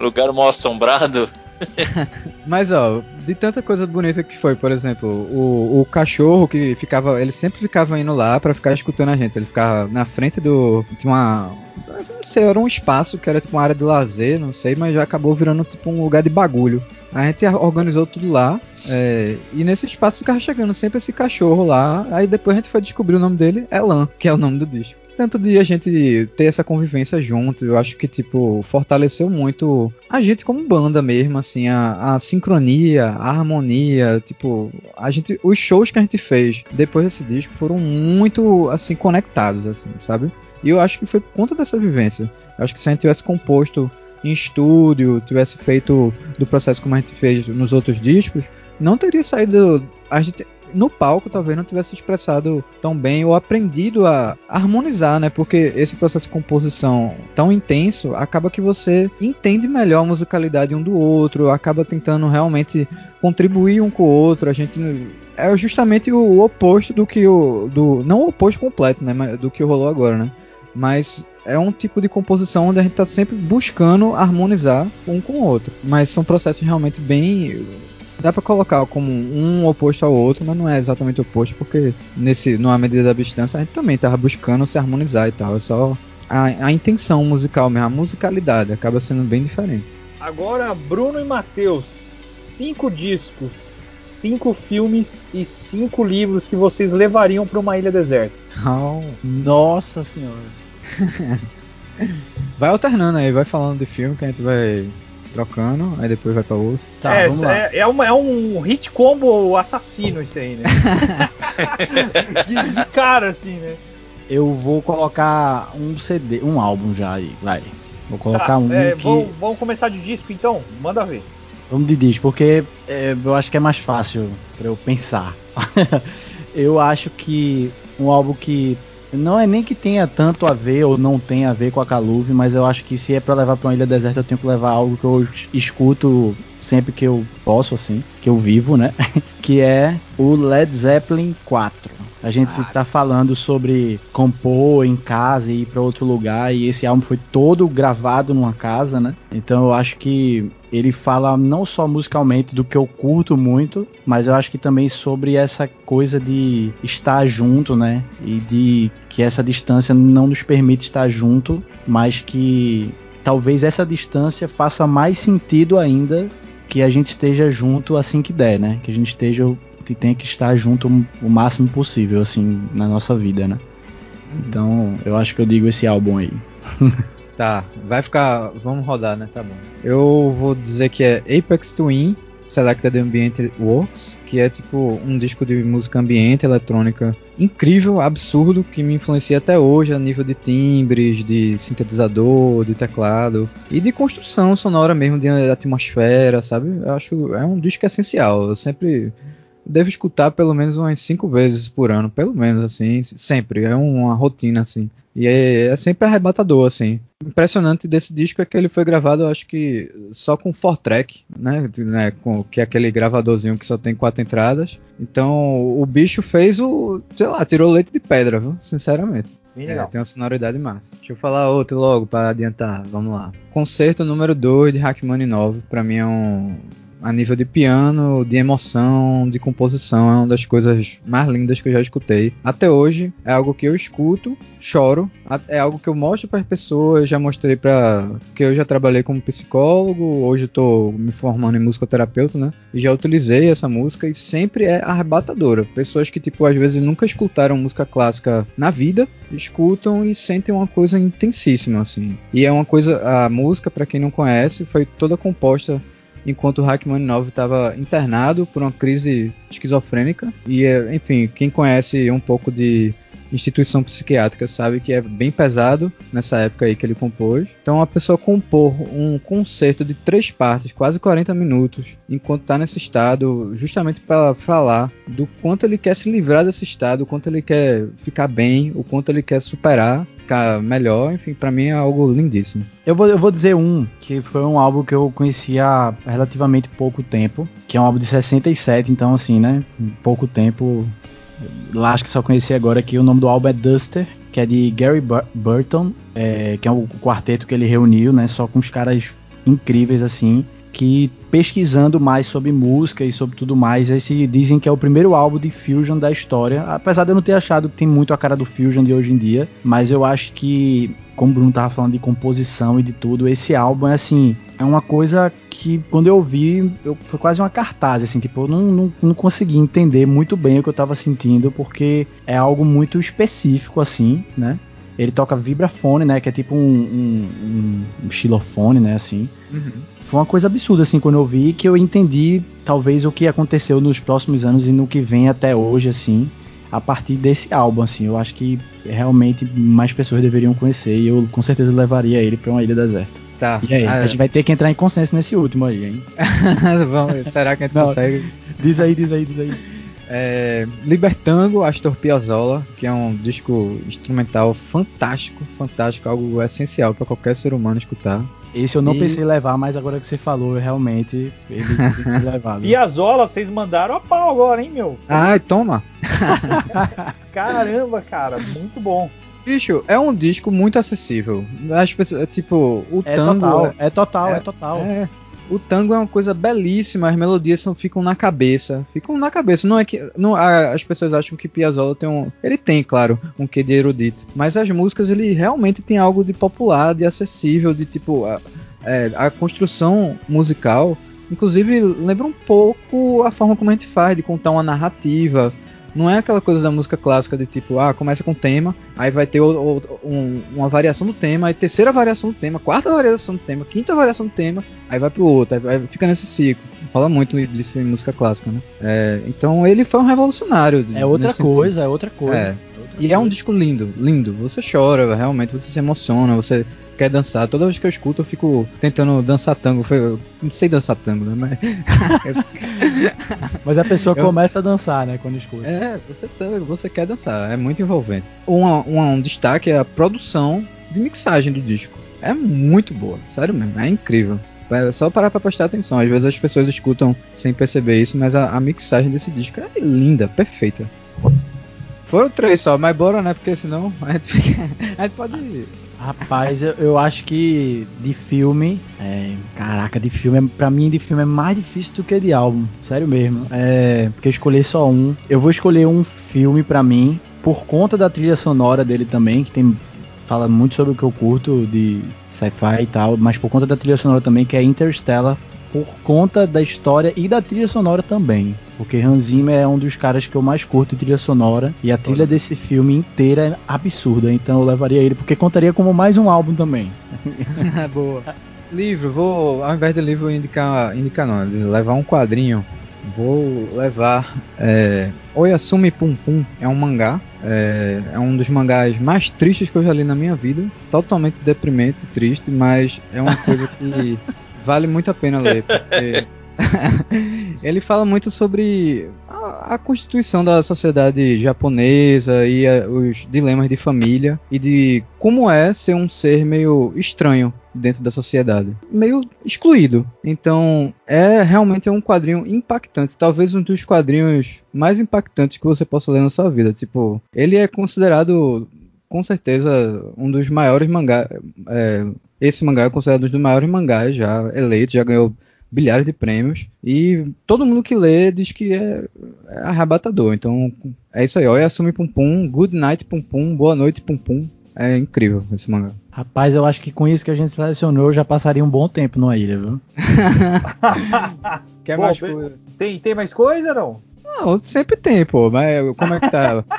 Lugar mal assombrado. Mas, ó, de tanta coisa bonita que foi, por exemplo, o, o cachorro que ficava. Ele sempre ficava indo lá para ficar escutando a gente. Ele ficava na frente do. Tinha uma. Não sei, era um espaço que era tipo uma área de lazer, não sei, mas já acabou virando tipo um lugar de bagulho. A gente organizou tudo lá. É, e nesse espaço ficava chegando sempre esse cachorro lá. Aí depois a gente foi descobrir o nome dele, Elan, que é o nome do disco tanto de a gente ter essa convivência junto, eu acho que, tipo, fortaleceu muito a gente como banda mesmo, assim, a, a sincronia, a harmonia, tipo, a gente, os shows que a gente fez depois desse disco foram muito, assim, conectados, assim, sabe? E eu acho que foi por conta dessa vivência. Eu acho que se a gente tivesse composto em estúdio, tivesse feito do processo como a gente fez nos outros discos, não teria saído. A gente, no palco talvez não tivesse expressado tão bem ou aprendido a harmonizar, né? Porque esse processo de composição tão intenso acaba que você entende melhor a musicalidade um do outro, acaba tentando realmente contribuir um com o outro. A gente é justamente o oposto do que o do não o oposto completo, né, mas do que rolou agora, né? Mas é um tipo de composição onde a gente está sempre buscando harmonizar um com o outro. Mas são processos realmente bem dá para colocar como um oposto ao outro, mas não é exatamente oposto, porque nesse, numa medida da distância a gente também tava buscando se harmonizar e tal. É só a, a intenção musical mesmo, a musicalidade acaba sendo bem diferente. Agora, Bruno e Matheus, cinco discos, cinco filmes e cinco livros que vocês levariam para uma ilha deserta. Oh, nossa senhora. vai alternando aí, vai falando de filme que a gente vai trocando, aí depois vai pra outro. Tá, é, é, é, uma, é, um hit combo assassino isso aí, né? de, de, cara, assim, né? Eu vou colocar um CD, um álbum já aí, vai. Vou colocar tá, um é, que... Vamos, vamos, começar de disco então? Manda ver. Vamos de disco, porque é, eu acho que é mais fácil para eu pensar. eu acho que um álbum que não é nem que tenha tanto a ver ou não tenha a ver com a Caluve, mas eu acho que se é para levar para uma ilha deserta, eu tenho que levar algo que eu escuto sempre que eu posso, assim, que eu vivo, né? que é o Led Zeppelin 4. A gente ah. tá falando sobre compor em casa e ir para outro lugar e esse álbum foi todo gravado numa casa, né? Então eu acho que ele fala não só musicalmente do que eu curto muito, mas eu acho que também sobre essa coisa de estar junto, né? E de que essa distância não nos permite estar junto, mas que talvez essa distância faça mais sentido ainda que a gente esteja junto assim que der, né? Que a gente esteja que tenha que estar junto o máximo possível assim na nossa vida, né? Então, eu acho que eu digo esse álbum aí. tá, vai ficar, vamos rodar, né? Tá bom. Eu vou dizer que é Apex Twin Selected Ambient Works, que é tipo um disco de música ambiente eletrônica incrível, absurdo, que me influencia até hoje a nível de timbres, de sintetizador, de teclado e de construção sonora mesmo, de atmosfera, sabe? Eu acho é um disco essencial. Eu sempre devo escutar pelo menos umas cinco vezes por ano, pelo menos assim, sempre. É uma rotina assim. E é, é, sempre arrebatador, assim. Impressionante desse disco é que ele foi gravado, acho que só com four track, né? né? Com, que é aquele gravadorzinho que só tem quatro entradas. Então o bicho fez o, sei lá, tirou leite de pedra, viu? Sinceramente. É, tem uma sonoridade massa. Deixa eu falar outro logo para adiantar. Vamos lá. Concerto número 2 de Rachmaninoff, para mim é um a nível de piano, de emoção, de composição, é uma das coisas mais lindas que eu já escutei. Até hoje é algo que eu escuto, choro, é algo que eu mostro para as pessoas, já mostrei para que eu já trabalhei como psicólogo, hoje estou me formando em musicoterapeuta, né? E já utilizei essa música e sempre é arrebatadora. Pessoas que tipo às vezes nunca escutaram música clássica na vida, escutam e sentem uma coisa intensíssima assim. E é uma coisa a música para quem não conhece foi toda composta enquanto o Rachmaninoff estava internado por uma crise esquizofrênica. E, enfim, quem conhece um pouco de instituição psiquiátrica sabe que é bem pesado nessa época aí que ele compôs. Então a pessoa compor um concerto de três partes, quase 40 minutos, enquanto está nesse estado, justamente para falar do quanto ele quer se livrar desse estado, o quanto ele quer ficar bem, o quanto ele quer superar ficar melhor, enfim, para mim é algo lindíssimo. Eu vou, eu vou dizer um, que foi um álbum que eu conheci há relativamente pouco tempo, que é um álbum de 67, então assim, né, pouco tempo, lá acho que só conheci agora que o nome do álbum é Duster, que é de Gary Burton, é, que é o quarteto que ele reuniu, né, só com os caras incríveis assim. que pesquisando mais sobre música e sobre tudo mais, esse dizem que é o primeiro álbum de Fusion da história. Apesar de eu não ter achado que tem muito a cara do Fusion de hoje em dia, mas eu acho que, como o Bruno tava falando de composição e de tudo, esse álbum é assim, é uma coisa que quando eu ouvi, eu, foi quase uma cartaz, assim, tipo, eu não, não, não consegui entender muito bem o que eu tava sentindo, porque é algo muito específico, assim, né? Ele toca vibrafone, né? Que é tipo um, um, um, um xilofone, né? Assim. Uhum. Foi uma coisa absurda, assim, quando eu vi, que eu entendi, talvez, o que aconteceu nos próximos anos e no que vem até hoje, assim, a partir desse álbum, assim. Eu acho que realmente mais pessoas deveriam conhecer e eu com certeza levaria ele para uma ilha deserta. Tá. E aí, ah, a gente vai ter que entrar em consenso nesse último aí, hein? Vamos, será que a gente Não, consegue? Diz aí, diz aí, diz aí. É, Libertango, Astor Piazzolla, que é um disco instrumental fantástico, fantástico, algo essencial para qualquer ser humano escutar. Esse eu não e... pensei em levar, mas agora que você falou, realmente ele tem que ser levado. Piazzolla, vocês mandaram a pau agora, hein, meu? Ai, toma! Caramba, cara, muito bom. Bicho, é um disco muito acessível. As pessoas, tipo, o é tango. Total, é, é total, é, é total. É, o tango é uma coisa belíssima, as melodias são, ficam na cabeça. Ficam na cabeça. Não é que. Não, as pessoas acham que Piazzolla tem um. Ele tem, claro, um quê de erudito. Mas as músicas, ele realmente tem algo de popular, de acessível, de tipo. A, é, a construção musical. Inclusive, lembra um pouco a forma como a gente faz, de contar uma narrativa não é aquela coisa da música clássica de tipo, ah, começa com tema, aí vai ter o, o, um, uma variação do tema, aí terceira variação do tema, quarta variação do tema, quinta variação do tema, aí vai pro outro, aí, fica nesse ciclo. Fala muito disso em música clássica, né? É, então ele foi um revolucionário. É outra coisa, sentido. é outra coisa. É. E é um disco lindo, lindo. Você chora, realmente, você se emociona, você quer dançar. Toda vez que eu escuto, eu fico tentando dançar tango. Eu não sei dançar tango, né? Mas, Mas a pessoa eu... começa a dançar, né? Quando escuta. É, você, tá, você quer dançar. É muito envolvente. Um, um, um destaque é a produção de mixagem do disco. É muito boa, sério mesmo, é incrível. É só parar pra prestar atenção. Às vezes as pessoas escutam sem perceber isso, mas a, a mixagem desse disco é linda, perfeita. Foram três só, mas bora, né? Porque senão a gente, fica, a gente pode. Rapaz, eu, eu acho que de filme. É, caraca, de filme, pra mim, de filme é mais difícil do que de álbum. Sério mesmo. É, porque eu escolhi só um. Eu vou escolher um filme pra mim, por conta da trilha sonora dele também, que tem. Fala muito sobre o que eu curto de sci-fi e tal, mas por conta da trilha sonora também, que é Interstellar, por conta da história e da trilha sonora também. Porque Hans Zimmer é um dos caras que eu mais curto de trilha sonora. E a trilha desse filme inteira é absurda. Então eu levaria ele, porque contaria como mais um álbum também. Boa. Livro, vou, ao invés do livro indicar, indicar não, levar um quadrinho. Vou levar é, Oyasumi Pum Pum, é um mangá, é, é, um dos mangás mais tristes que eu já li na minha vida, totalmente deprimente, triste, mas é uma coisa que vale muito a pena ler, porque ele fala muito sobre a, a, constituição da sociedade japonesa e a, os dilemas de família e de como é ser um ser meio estranho dentro da sociedade, meio excluído. Então, é realmente um quadrinho impactante, talvez um dos quadrinhos mais impactantes que você possa ler na sua vida. Tipo, ele é considerado com certeza um dos maiores mangás. É, esse mangá é considerado um dos maiores mangás já eleito, já ganhou bilhares de prêmios. E todo mundo que lê diz que é, é arrebatador. Então é isso aí. Olha, assume Pum Pum, Good Night Pum Pum, Boa Noite Pum Pum. É incrível esse mangá. Rapaz, eu acho que com isso que a gente selecionou, eu já passaria um bom tempo numa ilha, viu? Quer Bom, mais coisa? Tem, tem mais coisa, não? Não, sempre tem, pô, mas como é que tá?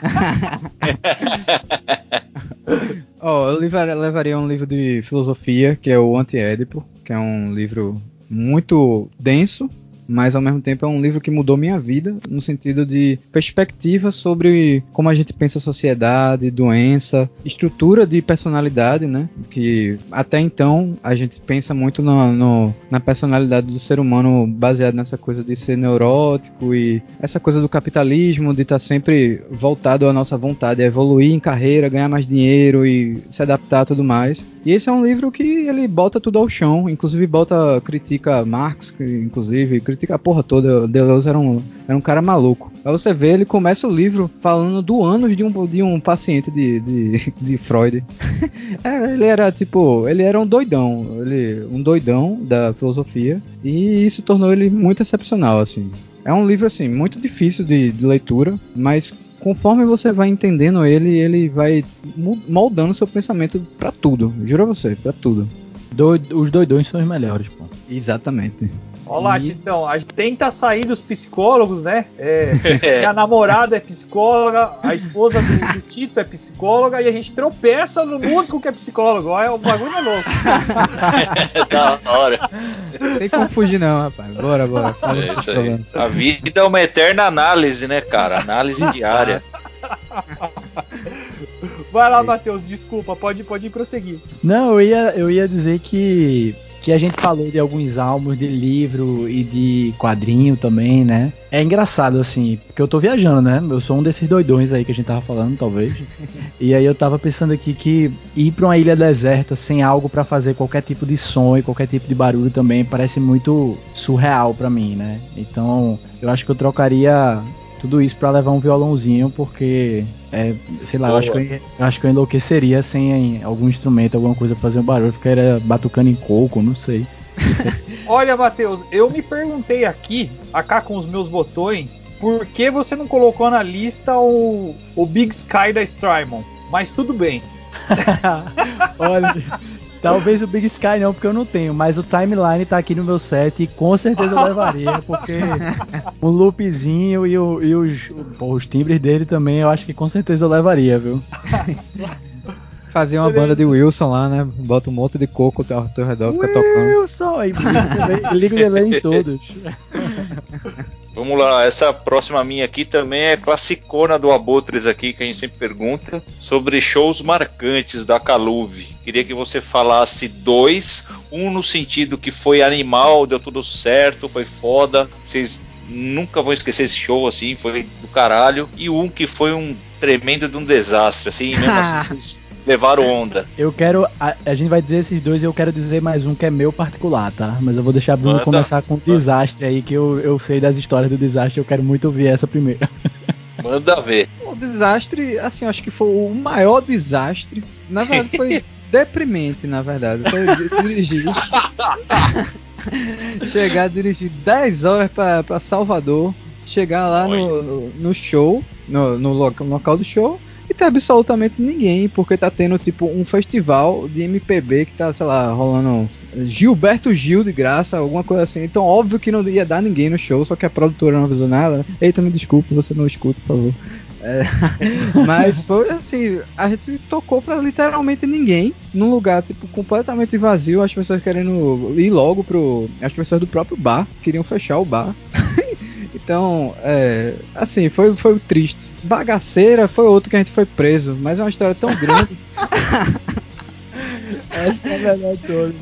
Ó, oh, eu levaria um livro de filosofia, que é o Anti-Édipo, que é um livro muito denso, mas ao mesmo tempo é um livro que mudou minha vida no sentido de perspectiva sobre como a gente pensa a sociedade, doença, estrutura de personalidade, né? Que até então a gente pensa muito no, no, na personalidade do ser humano baseado nessa coisa de ser neurótico e essa coisa do capitalismo, de estar tá sempre voltado à nossa vontade, a evoluir em carreira, ganhar mais dinheiro e se adaptar a tudo mais. E esse é um livro que ele bota tudo ao chão, inclusive bota critica Marx, inclusive critica política, a porra toda. Deleuze era um, era um cara maluco. Aí você vê, ele começa o livro falando do ânus de um, de um paciente de, de, de Freud. é, ele era tipo, ele era um doidão, ele, um doidão da filosofia. E isso tornou ele muito excepcional, assim. É um livro, assim, muito difícil de, de leitura, mas conforme você vai entendendo ele, ele vai moldando seu pensamento para tudo. Juro a você, para tudo. os doidões são os melhores, pô. Exatamente. Olá, e... Titão. A gente tenta sair dos psicólogos, né? É, minha namorada é psicóloga, a esposa do, do, Tito é psicóloga e a gente tropeça no músico que é psicólogo. Olha, o bagulho é louco. da hora. Tem como fugir, não, rapaz. Bora, bora. É isso aí. A vida é uma eterna análise, né, cara? Análise diária. Vai lá, Matheus, desculpa, pode, pode prosseguir. Não, eu ia, eu ia dizer que que a gente falou de alguns álbuns de livro e de quadrinho também, né? É engraçado, assim, porque eu tô viajando, né? Eu sou um desses doidões aí que a gente tava falando, talvez. e aí eu tava pensando aqui que ir pra uma ilha deserta sem algo para fazer qualquer tipo de som e qualquer tipo de barulho também parece muito surreal para mim, né? Então eu acho que eu trocaria tudo isso para levar um violãozinho, porque, é, sei lá, eu acho, que eu, eu acho que eu enlouqueceria sem algum instrumento, alguma coisa pra fazer um barulho, ficaria batucando em coco, não sei. Olha, Matheus, eu me perguntei aqui, acá com os meus botões, por que você não colocou na lista o, o Big Sky da Strymon? Mas tudo bem. Olha, Talvez o Big Sky não, porque eu não tenho, mas o timeline tá aqui no meu set e com certeza eu levaria, porque o loopzinho e, o, e os, pô, os timbres dele também eu acho que com certeza eu levaria, viu? Fazer uma banda de Wilson lá, né? Bota um monte de coco ao teu redor, fica tocando. Wilson! Aí liga o delay em todos. Vamos lá, essa próxima minha aqui também é classicona do Abutres aqui, que a gente sempre pergunta, sobre shows marcantes da Caluve. Queria que você falasse dois, um no sentido que foi animal, deu tudo certo, foi foda, vocês nunca vão esquecer esse show, assim, foi do caralho, e um que foi um tremendo de um desastre, assim, mesmo assim, levaram onda. Eu quero. A, a, gente vai dizer esses dois e eu quero dizer mais um que é meu particular, tá? Mas eu vou deixar Bruno Manda. começar com o desastre aí, que eu, eu sei das histórias do desastre, eu quero muito ouvir essa primeira. Manda ver. O desastre, assim, acho que foi o maior desastre. Na verdade, foi deprimente, na verdade. Foi dirigir. chegar a dirigir 10 horas para Salvador. Chegar lá no, no, no, show, no, no local do show e tem absolutamente ninguém, porque tá tendo tipo um festival de MPB que tá, sei lá, rolando Gilberto Gil de graça, alguma coisa assim. Então, óbvio que não ia dar ninguém no show, só que a produtora não avisou nada. Eita, me desculpe, você não escuta, por favor. É, mas foi assim, a gente tocou para literalmente ninguém, num lugar tipo completamente vazio, as pessoas querendo ir logo pro, as pessoas do próprio bar queriam fechar o bar. Então, é, assim, foi, foi triste. Bagaceira foi outro que a gente foi preso, mas é uma história tão grande. Essa é a verdade toda.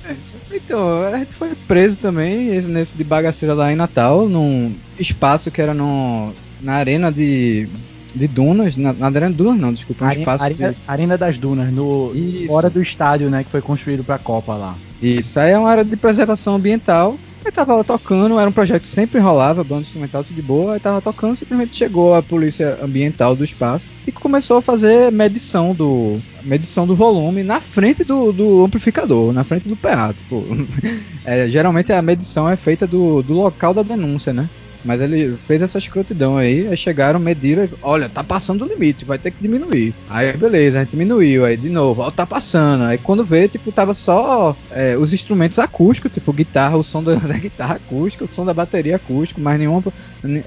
Então, a gente foi preso também, nesse de bagaceira lá em Natal, num espaço que era no, na arena de, de Dunas, na, na arena de Dunas não, desculpa, um arena, espaço arena, de... arena das Dunas, no, fora do estádio, né, que foi construído pra Copa lá. Isso, aí é uma área de preservação ambiental Aí tava lá tocando, era um projeto que sempre rolava, banda instrumental, tudo de boa. Aí tava tocando, simplesmente chegou a polícia ambiental do espaço e começou a fazer medição do medição do volume na frente do, do amplificador, na frente do PA. Tipo, é, geralmente a medição é feita do, do local da denúncia, né? Mas ele fez essa escrotidão aí, aí chegaram, mediram, olha, tá passando o limite, vai ter que diminuir. Aí beleza, a gente diminuiu, aí de novo, ó, tá passando. Aí quando vê, tipo, tava só é, os instrumentos acústicos, tipo guitarra, o som da, da, guitarra acústica, o som da bateria acústico, mas nenhum.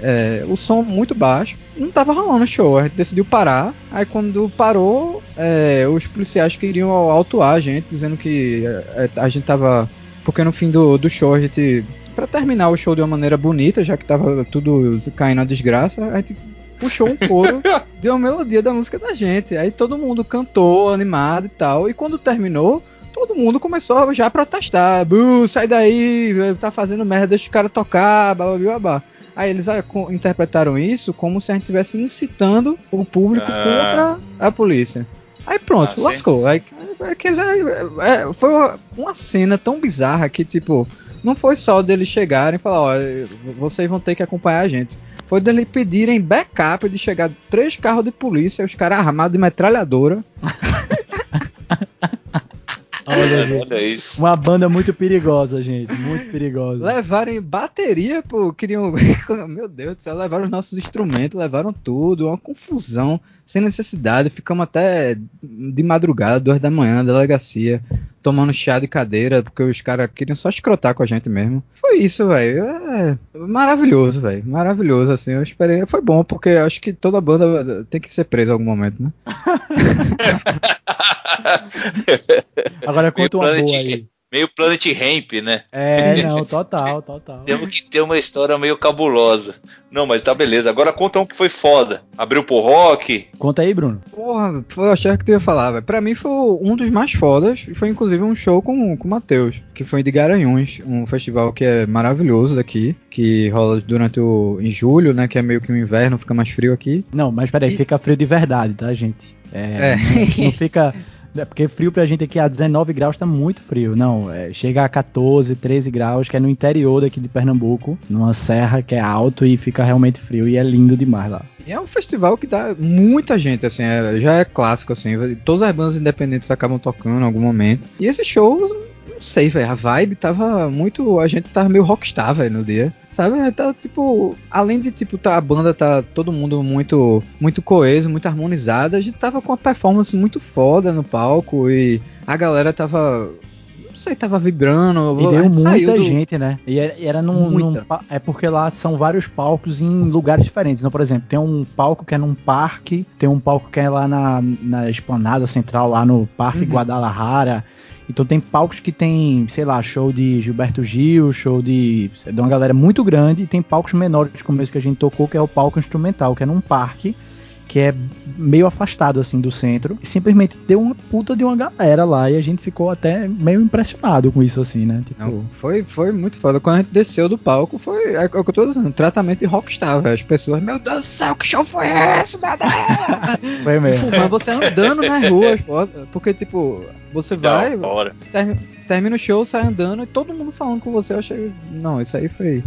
É, o som muito baixo. Não tava rolando show, a gente decidiu parar. Aí quando parou, é, os policiais queriam autuar a gente, dizendo que é, a gente tava. Porque no fim do, do show a gente para terminar o show de uma maneira bonita, já que tava tudo caindo a desgraça, a gente puxou um coro de uma melodia da música da gente. Aí todo mundo cantou, animado e tal. E quando terminou, todo mundo começou já a protestar. Buh, sai daí, tá fazendo merda, deixa os caras tocar, blá, Aí eles ah, interpretaram isso como se a gente estivesse incitando o público ah. contra a polícia. Aí pronto, ah, lascou. Aí, quer dizer, é, foi uma cena tão bizarra que, tipo, não foi só deles chegarem e falar, ó, vocês vão ter que acompanhar a gente. Foi deles pedirem backup de chegar três carros de polícia, os caras armados de metralhadora. Olha, Olha, isso. Uma banda muito perigosa, gente. Muito perigosa. Levarem bateria, pô. Queriam. Meu Deus do céu, levaram os nossos instrumentos, levaram tudo. Uma confusão, sem necessidade. Ficamos até de madrugada, duas da manhã, na delegacia, tomando chá de cadeira, porque os caras queriam só escrotar com a gente mesmo. Foi isso, velho. É maravilhoso, velho. Maravilhoso, assim. Eu esperei. Foi bom, porque acho que toda banda tem que ser presa em algum momento, né? Agora conta uma boa aí. Meio Planet Ramp, né? É, não, total, total. Temos que ter uma história meio cabulosa. Não, mas tá beleza. Agora conta um que foi foda. Abriu pro rock. Conta aí, Bruno. Porra, foi achar que tu ia falar, velho. Pra mim foi um dos mais fodas. Foi inclusive um show com, com o Matheus, que foi de Garanhuns, um festival que é maravilhoso daqui, que rola durante o. em julho, né? Que é meio que o inverno, fica mais frio aqui. Não, mas peraí, e... fica frio de verdade, tá, gente? É, é. Não, não fica. É porque frio pra gente aqui a 19 graus tá muito frio. Não, é, chega a 14, 13 graus, que é no interior daqui de Pernambuco, numa serra que é alto e fica realmente frio e é lindo demais lá. É um festival que dá muita gente, assim, é, já é clássico, assim, todas as bandas independentes acabam tocando em algum momento. E esse show não sei, velho. A vibe tava muito. A gente tava meio rockstar, velho, no dia. Sabe? Tá, tipo, além de, tipo, tá, a banda tá todo mundo muito muito coeso, muito harmonizada, a gente tava com uma performance muito foda no palco e a galera tava não sei, tava vibrando. E deu muita do... gente, né? E era num, num, É porque lá são vários palcos em lugares diferentes. Então, por exemplo, tem um palco que é num parque, tem um palco que é lá na, na esplanada central, lá no Parque uhum. Guadalajara. Então tem palcos que tem, sei lá, show de Gilberto Gil, show de, de uma galera muito grande, e tem palcos menores, como esse que a gente tocou, que é o palco instrumental, que é num parque que é meio afastado assim do centro, e simplesmente deu uma puta de uma galera lá e a gente ficou até meio impressionado com isso assim, né? Tipo... Não, foi, foi muito foda. Quando a gente desceu do palco, foi é, é o que eu tô dizendo, tratamento de rockstar, velho. As pessoas, meu Deus do céu, que show foi esse, meu Deus? foi mesmo. Mas você andando nas ruas, porque tipo, você vai, ter, termina o show, sai andando e todo mundo falando com você, eu achei, não, isso aí foi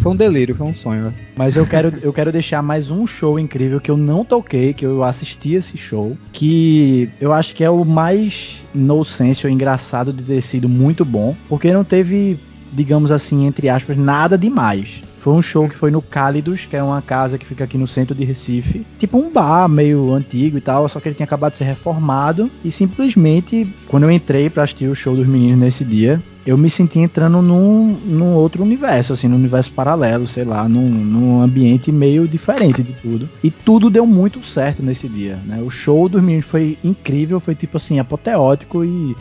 foi um delírio, foi um sonho. Mas eu quero, eu quero deixar mais um show incrível que eu não toquei, que eu assisti esse show, que eu acho que é o mais no sense ou engraçado de ter sido muito bom, porque não teve, digamos assim, entre aspas, nada demais. Foi um show que foi no Cálidos, que é uma casa que fica aqui no centro de Recife. Tipo um bar meio antigo e tal, só que ele tinha acabado de ser reformado. E simplesmente, quando eu entrei para assistir o show dos meninos nesse dia, eu me senti entrando num, num outro universo, assim, num universo paralelo, sei lá, num, num, ambiente meio diferente de tudo. E tudo deu muito certo nesse dia, né? O show dos meninos foi incrível, foi tipo assim, apoteótico e,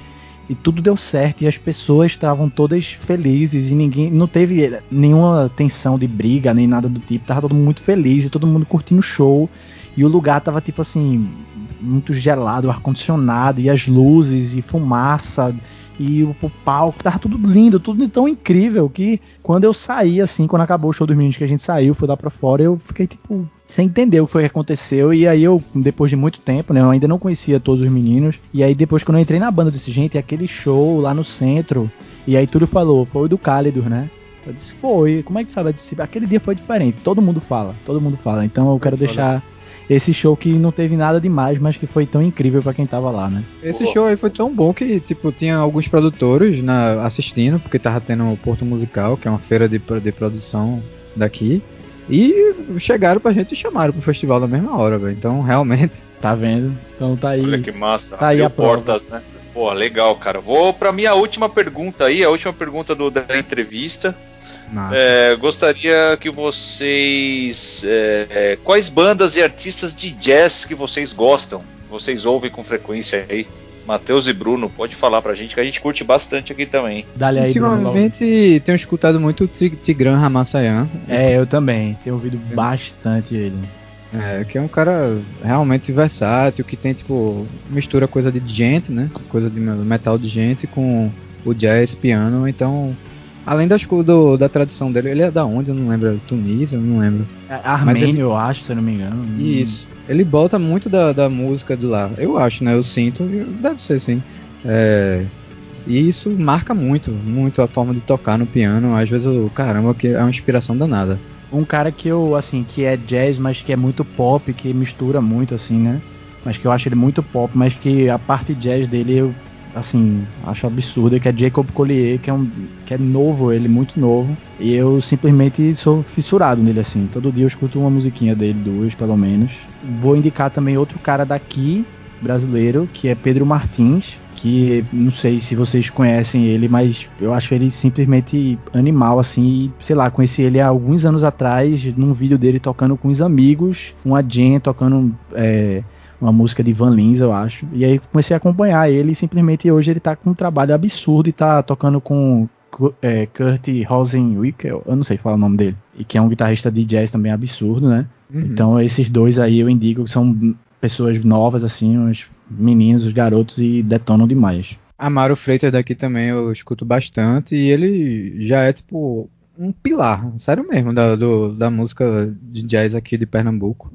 e tudo deu certo e as pessoas estavam todas felizes e ninguém não teve nenhuma tensão de briga nem nada do tipo, tava todo mundo muito feliz e todo mundo curtindo o show. E o lugar tava tipo assim, muito gelado, ar condicionado e as luzes e fumaça e o, o palco, tava tudo lindo, tudo tão incrível que quando eu saí, assim, quando acabou o show dos meninos que a gente saiu, fui lá pra fora, eu fiquei tipo, sem entender o que foi que aconteceu. E aí eu, depois de muito tempo, né, eu ainda não conhecia todos os meninos. E aí depois quando eu entrei na banda desse gente, aquele show lá no centro, e aí tudo falou, foi o do Cálidos, né? Eu disse, foi. Como é que sabe? Disse, aquele dia foi diferente. Todo mundo fala, todo mundo fala. Então eu quero deixar esse show que não teve nada demais, mas que foi tão incrível para quem tava lá, né? Esse show aí foi tão bom que, tipo, tinha alguns produtores na, assistindo, porque tava tendo o Porto Musical, que é uma feira de, de produção daqui. E chegaram pra gente e chamaram pro festival na mesma hora, velho. Então, realmente. Tá vendo? Então tá aí. Olha que massa. Tá aí a portas, prova. né? Pô, legal, cara. Vou pra minha última pergunta aí, a última pergunta do, da entrevista. É, gostaria que vocês. É, é, quais bandas e artistas de jazz que vocês gostam? Vocês ouvem com frequência aí? Matheus e Bruno, pode falar pra gente que a gente curte bastante aqui também. Dale aí, Ultimamente Bruno, tenho escutado muito o Tigran Ramassayan. É, eu também. Tenho ouvido bastante ele. É, que é um cara realmente versátil, que tem, tipo, mistura coisa de gente, né? Coisa de metal de gente com o jazz, piano, então Além das, do, da tradição dele, ele é da onde? Eu não lembro. Tunísia? Eu não lembro. É Armênio, ele... eu acho, se eu não me engano. Isso. Ele bota muito da, da música de lá. Eu acho, né? Eu sinto. Deve ser sim. É... E isso marca muito, muito a forma de tocar no piano. Às vezes, eu, caramba, que é uma inspiração danada. Um cara que eu, assim, que é jazz, mas que é muito pop, que mistura muito, assim, né? Mas que eu acho ele muito pop, mas que a parte jazz dele eu, assim, acho absurda, que é Jacob Collier, que é um que é novo, ele muito novo. E eu simplesmente sou fissurado nele, assim. Todo dia eu escuto uma musiquinha dele, duas pelo menos. Vou indicar também outro cara daqui, brasileiro, que é Pedro Martins, que não sei se vocês conhecem ele, mas eu acho ele simplesmente animal, assim. Sei lá, conheci ele há alguns anos atrás, num vídeo dele tocando com os amigos, uma Jen tocando é, uma música de Van Lins, eu acho. E aí comecei a acompanhar ele e simplesmente hoje ele tá com um trabalho absurdo e tá tocando com é, Kurt Rosenwickel, eu não sei falar o nome dele, e que é um guitarrista de jazz também absurdo, né? Uhum. Então esses dois aí eu indico que são pessoas novas, assim, uns meninos, os garotos, e detonam demais. Amaro Freitas daqui também eu escuto bastante, e ele já é tipo um pilar, sério mesmo, da, do, da música de jazz aqui de Pernambuco.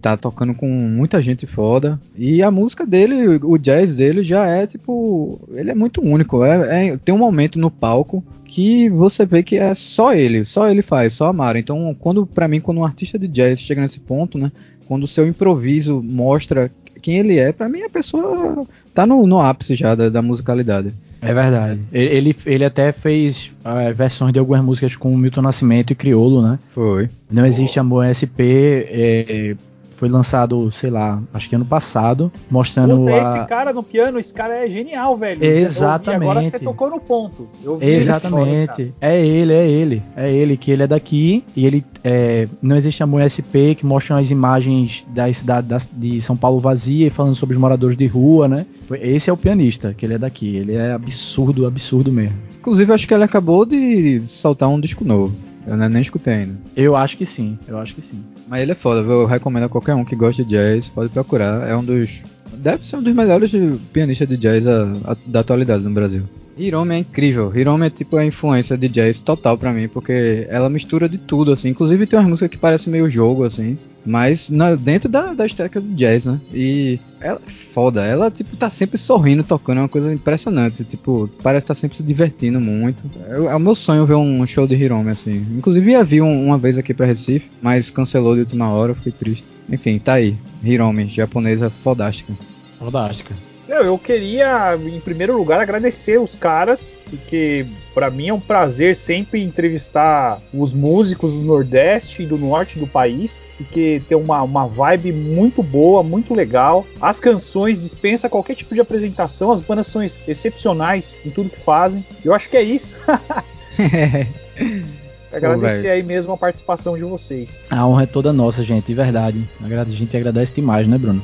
Tá tocando com muita gente foda. E a música dele, o jazz dele já é tipo. Ele é muito único. É, é, tem um momento no palco que você vê que é só ele, só ele faz, só Amaro. Então, quando para mim, quando um artista de jazz chega nesse ponto, né? quando o seu improviso mostra quem ele é, para mim a pessoa tá no, no ápice já da, da, musicalidade. É verdade. Ele, ele até fez uh, versões de algumas músicas com Milton Nascimento e Criolo, né? Foi. Não existe amor SP. É, foi lançado, sei lá, acho que ano passado, mostrando Puta, a... esse cara no piano, esse cara é genial, velho. Exatamente. E agora você tocou no ponto. Exatamente. Ele é ele, é ele. É ele, que ele é daqui e ele é, não existe amor SP que mostram as imagens da cidade de São Paulo vazia e falando sobre os moradores de rua, né? Esse é o pianista, que ele é daqui. Ele é absurdo, absurdo mesmo. Inclusive, acho que ele acabou de soltar um disco novo. Eu nem escutei ainda. Eu acho que sim, eu acho que sim. Mas ele é foda, eu recomendo a qualquer um que goste de jazz, pode procurar. É um dos. Deve ser um dos melhores pianistas de jazz a, a, da atualidade no Brasil. Hiromi é incrível. Hiromi é tipo a influência de jazz total para mim, porque ela mistura de tudo, assim. Inclusive tem umas músicas que parecem meio jogo, assim. Mas na, dentro da, da estética do jazz, né? E ela é foda. Ela, tipo, tá sempre sorrindo, tocando. É uma coisa impressionante. Tipo, parece estar tá sempre se divertindo muito. É, é, o meu sonho ver um show de Hiromi, assim. Inclusive ia vir um, uma vez aqui pra Recife, mas cancelou de última hora, fiquei triste. Enfim, tá aí. Hiromi, japonesa fodástica. Fodástica. Eu, eu queria, em primeiro lugar, agradecer os caras, porque para mim é um prazer sempre entrevistar os músicos do Nordeste e do Norte do país, porque tem uma, uma vibe muito boa, muito legal. As canções dispensa qualquer tipo de apresentação, as bandas são excepcionais em tudo que fazem. Eu acho que é isso. Agradecer Pô, aí mesmo a participação de vocês. A honra é toda nossa, gente, de verdade. A gente agradece demais, né, Bruno?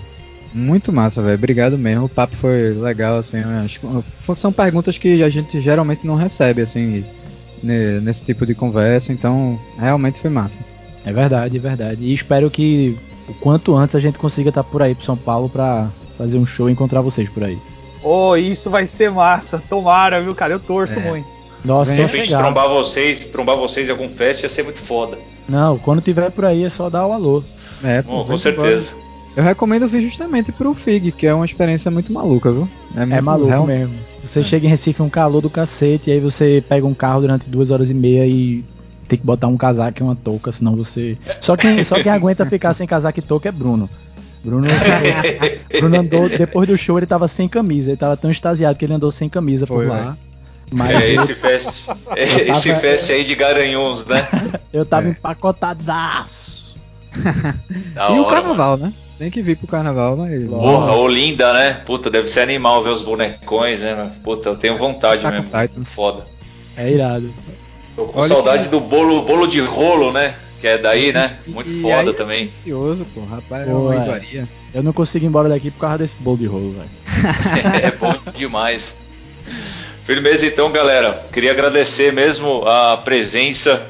Muito massa, velho. Obrigado mesmo. O papo foi legal, assim. São perguntas que a gente geralmente não recebe, assim, nesse tipo de conversa. Então, realmente foi massa. É verdade, é verdade. E espero que o quanto antes a gente consiga estar por aí pro São Paulo pra fazer um show e encontrar vocês por aí. Oh, isso vai ser massa. Tomara, viu, cara? Eu torço é. muito. Nossa, de repente trombar vocês, trombar vocês em algum fest ia ser muito foda. Não, quando tiver por aí é só dar o um alô. É, pô, oh, com certeza. Embora. Eu recomendo vir justamente pro FIG, que é uma experiência muito maluca, viu? É, é maluco real... mesmo. Você é. chega em Recife um calor do cacete, e aí você pega um carro durante duas horas e meia e tem que botar um casaco e uma touca, senão você. Só quem, só quem aguenta ficar sem casaco e touca é Bruno. Bruno, Bruno andou, depois do show, ele tava sem camisa. Ele tava tão extasiado que ele andou sem camisa Foi, por lá. Mas é, esse fest, esse tava, fest aí de garanhões, né? Eu tava é. empacotadaço. e hora, o carnaval, mano. né? Tem que vir pro carnaval, mas. Porra, Olinda, né? Puta, deve ser animal ver os bonecões, né? Puta, eu tenho vontade tá mesmo. Titan. Foda. É irado. Tô com Olha saudade que... do bolo, bolo de rolo, né? Que é daí, né? Muito e foda também. É ansioso, pô. Rapaz, é pô, é uma iguaria. Eu não consigo ir embora daqui por causa desse bolo de rolo, velho. é bom demais. Firmeza então, galera. Queria agradecer mesmo a presença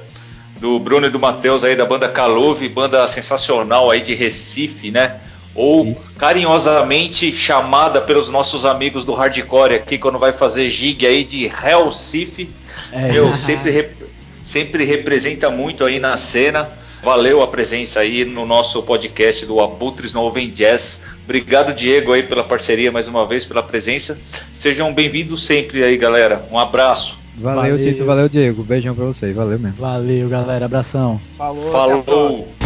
do Bruno e do Matheus aí da banda Caluve, banda sensacional aí de Recife, né? Ou Isso. carinhosamente chamada pelos nossos amigos do hardcore aqui quando vai fazer gig aí de Hellcife. É. Eu sempre, rep sempre representa muito aí na cena. Valeu a presença aí no nosso podcast do Abutres no Oven Jazz Obrigado, Diego, aí pela parceria mais uma vez, pela presença. Sejam bem-vindos sempre aí, galera. Um abraço. Valeu, valeu, Tito. Valeu, Diego. Beijão pra vocês. Valeu mesmo. Valeu, galera. Abração. Falou. Falou.